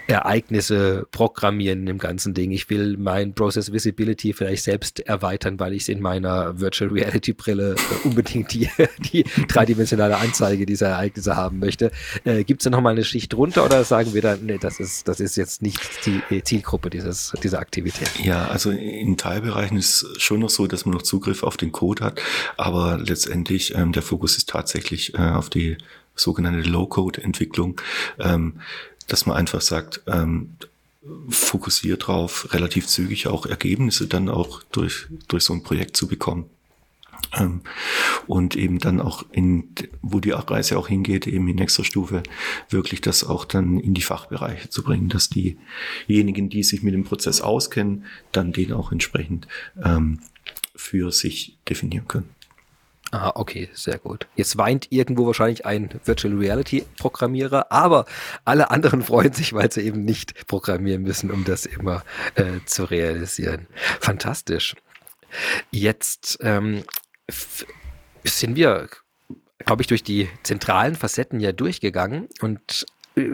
Ereignisse programmieren im ganzen Ding. Ich will mein Process Visibility vielleicht selbst erweitern, weil ich es in meiner Virtual Reality Brille äh, unbedingt die, die dreidimensionale Anzeige dieser Ereignisse haben möchte. Äh, Gibt es da nochmal eine Schicht drunter oder sagen wir dann, nee, das ist, das ist jetzt nicht die Zielgruppe dieses, dieser Aktivität? Ja, also in Teilbereichen ist schon noch so, dass man noch Zugriff auf den Code hat, aber letztendlich ähm, der Fokus ist tatsächlich äh, auf die sogenannte Low-Code-Entwicklung, ähm, dass man einfach sagt, ähm, fokussiert drauf, relativ zügig auch Ergebnisse dann auch durch, durch so ein Projekt zu bekommen. Ähm, und eben dann auch in, wo die Reise auch hingeht, eben in nächster Stufe, wirklich das auch dann in die Fachbereiche zu bringen, dass diejenigen, die sich mit dem Prozess auskennen, dann den auch entsprechend ähm, für sich definieren können. Ah, okay, sehr gut. Jetzt weint irgendwo wahrscheinlich ein Virtual Reality Programmierer, aber alle anderen freuen sich, weil sie eben nicht programmieren müssen, um das immer äh, zu realisieren. Fantastisch. Jetzt ähm, sind wir, glaube ich, durch die zentralen Facetten ja durchgegangen und äh,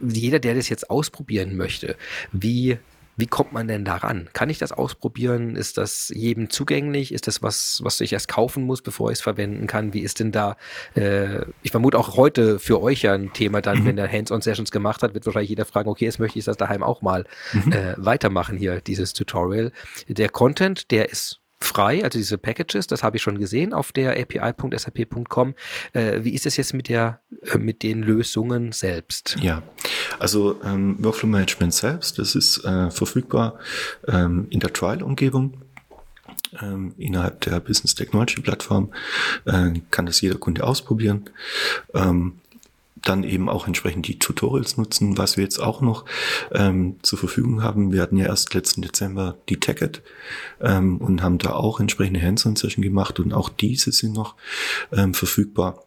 jeder, der das jetzt ausprobieren möchte, wie wie kommt man denn daran? Kann ich das ausprobieren? Ist das jedem zugänglich? Ist das was, was ich erst kaufen muss, bevor ich es verwenden kann? Wie ist denn da, äh, ich vermute auch heute für euch ja ein Thema dann, mhm. wenn der Hands-on-Sessions gemacht hat, wird wahrscheinlich jeder fragen, okay, jetzt möchte ich das daheim auch mal mhm. äh, weitermachen hier, dieses Tutorial. Der Content, der ist frei, also diese Packages, das habe ich schon gesehen auf der api.sap.com. Äh, wie ist es jetzt mit der äh, mit den Lösungen selbst? Ja, also ähm, Workflow Management selbst, das ist äh, verfügbar ähm, in der Trial-Umgebung. Ähm, innerhalb der Business Technology Plattform äh, kann das jeder Kunde ausprobieren. Ähm, dann eben auch entsprechend die Tutorials nutzen, was wir jetzt auch noch ähm, zur Verfügung haben. Wir hatten ja erst letzten Dezember die Tacket ähm, und haben da auch entsprechende Hands-on-Session gemacht und auch diese sind noch ähm, verfügbar.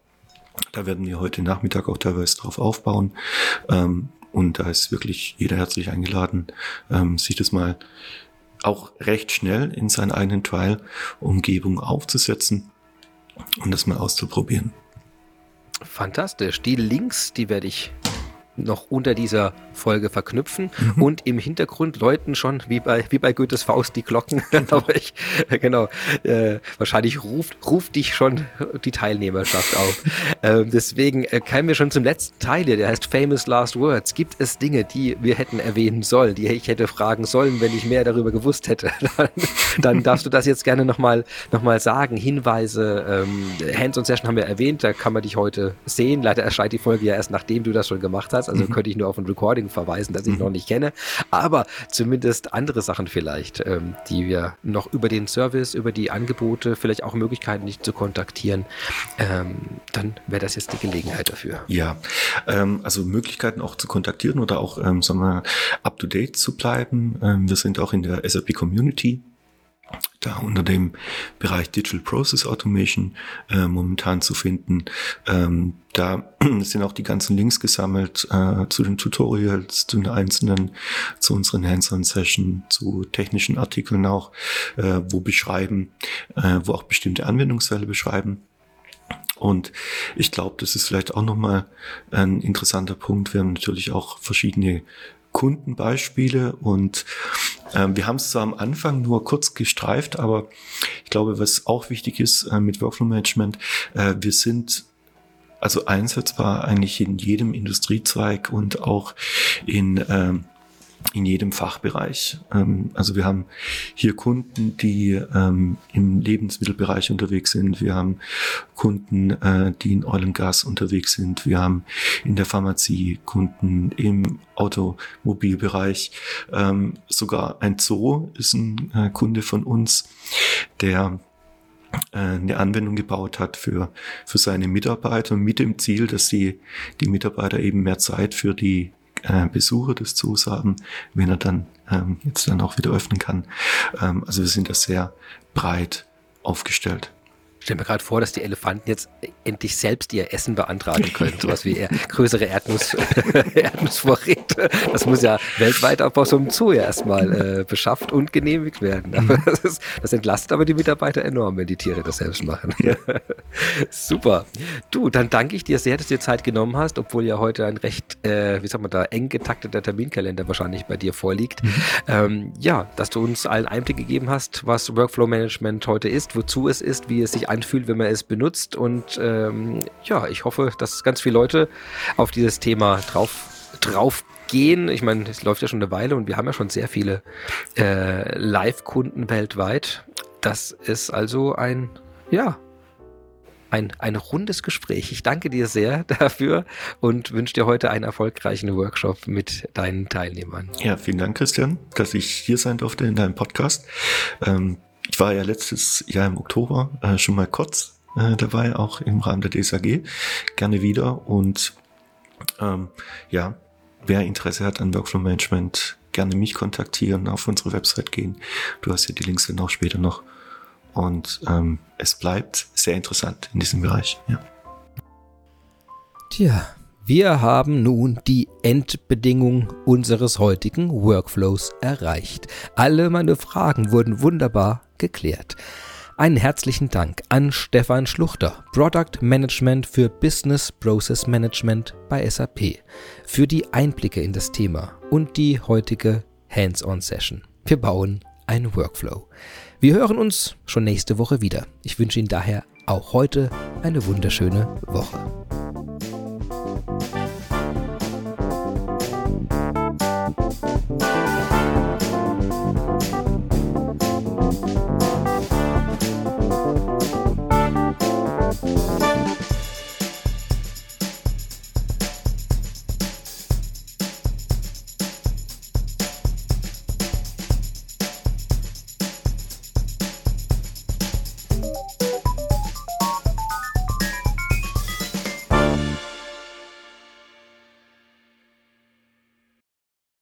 Da werden wir heute Nachmittag auch teilweise drauf aufbauen. Ähm, und da ist wirklich jeder herzlich eingeladen, ähm, sich das mal auch recht schnell in seiner eigenen Trial-Umgebung aufzusetzen und das mal auszuprobieren. Fantastisch. Die Links, die werde ich noch unter dieser Folge verknüpfen mhm. und im Hintergrund läuten schon wie bei wie bei Goethes Faust die Glocken. Aber ich genau äh, wahrscheinlich ruft ruft dich schon die Teilnehmerschaft auf. ähm, deswegen äh, kämen wir schon zum letzten Teil hier. Der heißt Famous Last Words. Gibt es Dinge, die wir hätten erwähnen sollen, die ich hätte fragen sollen, wenn ich mehr darüber gewusst hätte? dann, dann darfst du das jetzt gerne noch mal noch mal sagen. Hinweise. Ähm, Hands on Session haben wir erwähnt. Da kann man dich heute sehen. Leider erscheint die Folge ja erst nachdem du das schon gemacht hast. Also mhm. könnte ich nur auf ein Recording verweisen, das ich mhm. noch nicht kenne, aber zumindest andere Sachen vielleicht, ähm, die wir noch über den Service, über die Angebote, vielleicht auch Möglichkeiten, nicht zu kontaktieren, ähm, dann wäre das jetzt die Gelegenheit dafür. Ja, ähm, also Möglichkeiten auch zu kontaktieren oder auch, ähm, sagen wir, up to date zu bleiben. Ähm, wir sind auch in der SAP Community da unter dem Bereich Digital Process Automation äh, momentan zu finden. Ähm, da sind auch die ganzen Links gesammelt äh, zu den Tutorials, zu den einzelnen, zu unseren Hands-on-Session, zu technischen Artikeln auch, äh, wo beschreiben, äh, wo auch bestimmte Anwendungsfälle beschreiben. Und ich glaube, das ist vielleicht auch nochmal ein interessanter Punkt. Wir haben natürlich auch verschiedene Kundenbeispiele und äh, wir haben es zwar am Anfang nur kurz gestreift, aber ich glaube, was auch wichtig ist äh, mit Workflow Management, äh, wir sind also einsetzbar eigentlich in jedem Industriezweig und auch in ähm, in jedem Fachbereich. Ähm, also wir haben hier Kunden, die ähm, im Lebensmittelbereich unterwegs sind. Wir haben Kunden, äh, die in Oil and Gas unterwegs sind. Wir haben in der Pharmazie Kunden im Automobilbereich. Ähm, sogar ein Zoo ist ein äh, Kunde von uns, der äh, eine Anwendung gebaut hat für, für seine Mitarbeiter mit dem Ziel, dass die, die Mitarbeiter eben mehr Zeit für die äh, Besucher des Zoos haben, wenn er dann ähm, jetzt dann auch wieder öffnen kann. Ähm, also wir sind da sehr breit aufgestellt stelle mir gerade vor, dass die Elefanten jetzt endlich selbst ihr Essen beantragen können. Sowas wie größere Erdnuss, Erdnussvorräte. Das muss ja weltweit auch bei so einem Zoo ja erstmal äh, beschafft und genehmigt werden. Aber das, ist, das, entlastet aber die Mitarbeiter enorm, wenn die Tiere das selbst machen. Ja. Super. Du, dann danke ich dir sehr, dass du dir Zeit genommen hast, obwohl ja heute ein recht, äh, wie sagt man da, eng getakteter Terminkalender wahrscheinlich bei dir vorliegt. Mhm. Ähm, ja, dass du uns allen Einblick gegeben hast, was Workflow Management heute ist, wozu es ist, wie es sich anfühlt, wenn man es benutzt. Und ähm, ja, ich hoffe, dass ganz viele Leute auf dieses Thema drauf, drauf gehen. Ich meine, es läuft ja schon eine Weile und wir haben ja schon sehr viele äh, Live-Kunden weltweit. Das ist also ein, ja, ein, ein rundes Gespräch. Ich danke dir sehr dafür und wünsche dir heute einen erfolgreichen Workshop mit deinen Teilnehmern. Ja, vielen Dank, Christian, dass ich hier sein durfte in deinem Podcast. Ähm, ich war ja letztes Jahr im Oktober äh, schon mal kurz äh, dabei, auch im Rahmen der DSAG. Gerne wieder. Und ähm, ja, wer Interesse hat an Workflow Management, gerne mich kontaktieren, auf unsere Website gehen. Du hast ja die Links dann auch später noch. Und ähm, es bleibt sehr interessant in diesem Bereich. Ja. Tja, wir haben nun die Endbedingung unseres heutigen Workflows erreicht. Alle meine Fragen wurden wunderbar geklärt. Einen herzlichen Dank an Stefan Schluchter, Product Management für Business Process Management bei SAP, für die Einblicke in das Thema und die heutige Hands-on-Session. Wir bauen einen Workflow. Wir hören uns schon nächste Woche wieder. Ich wünsche Ihnen daher auch heute eine wunderschöne Woche.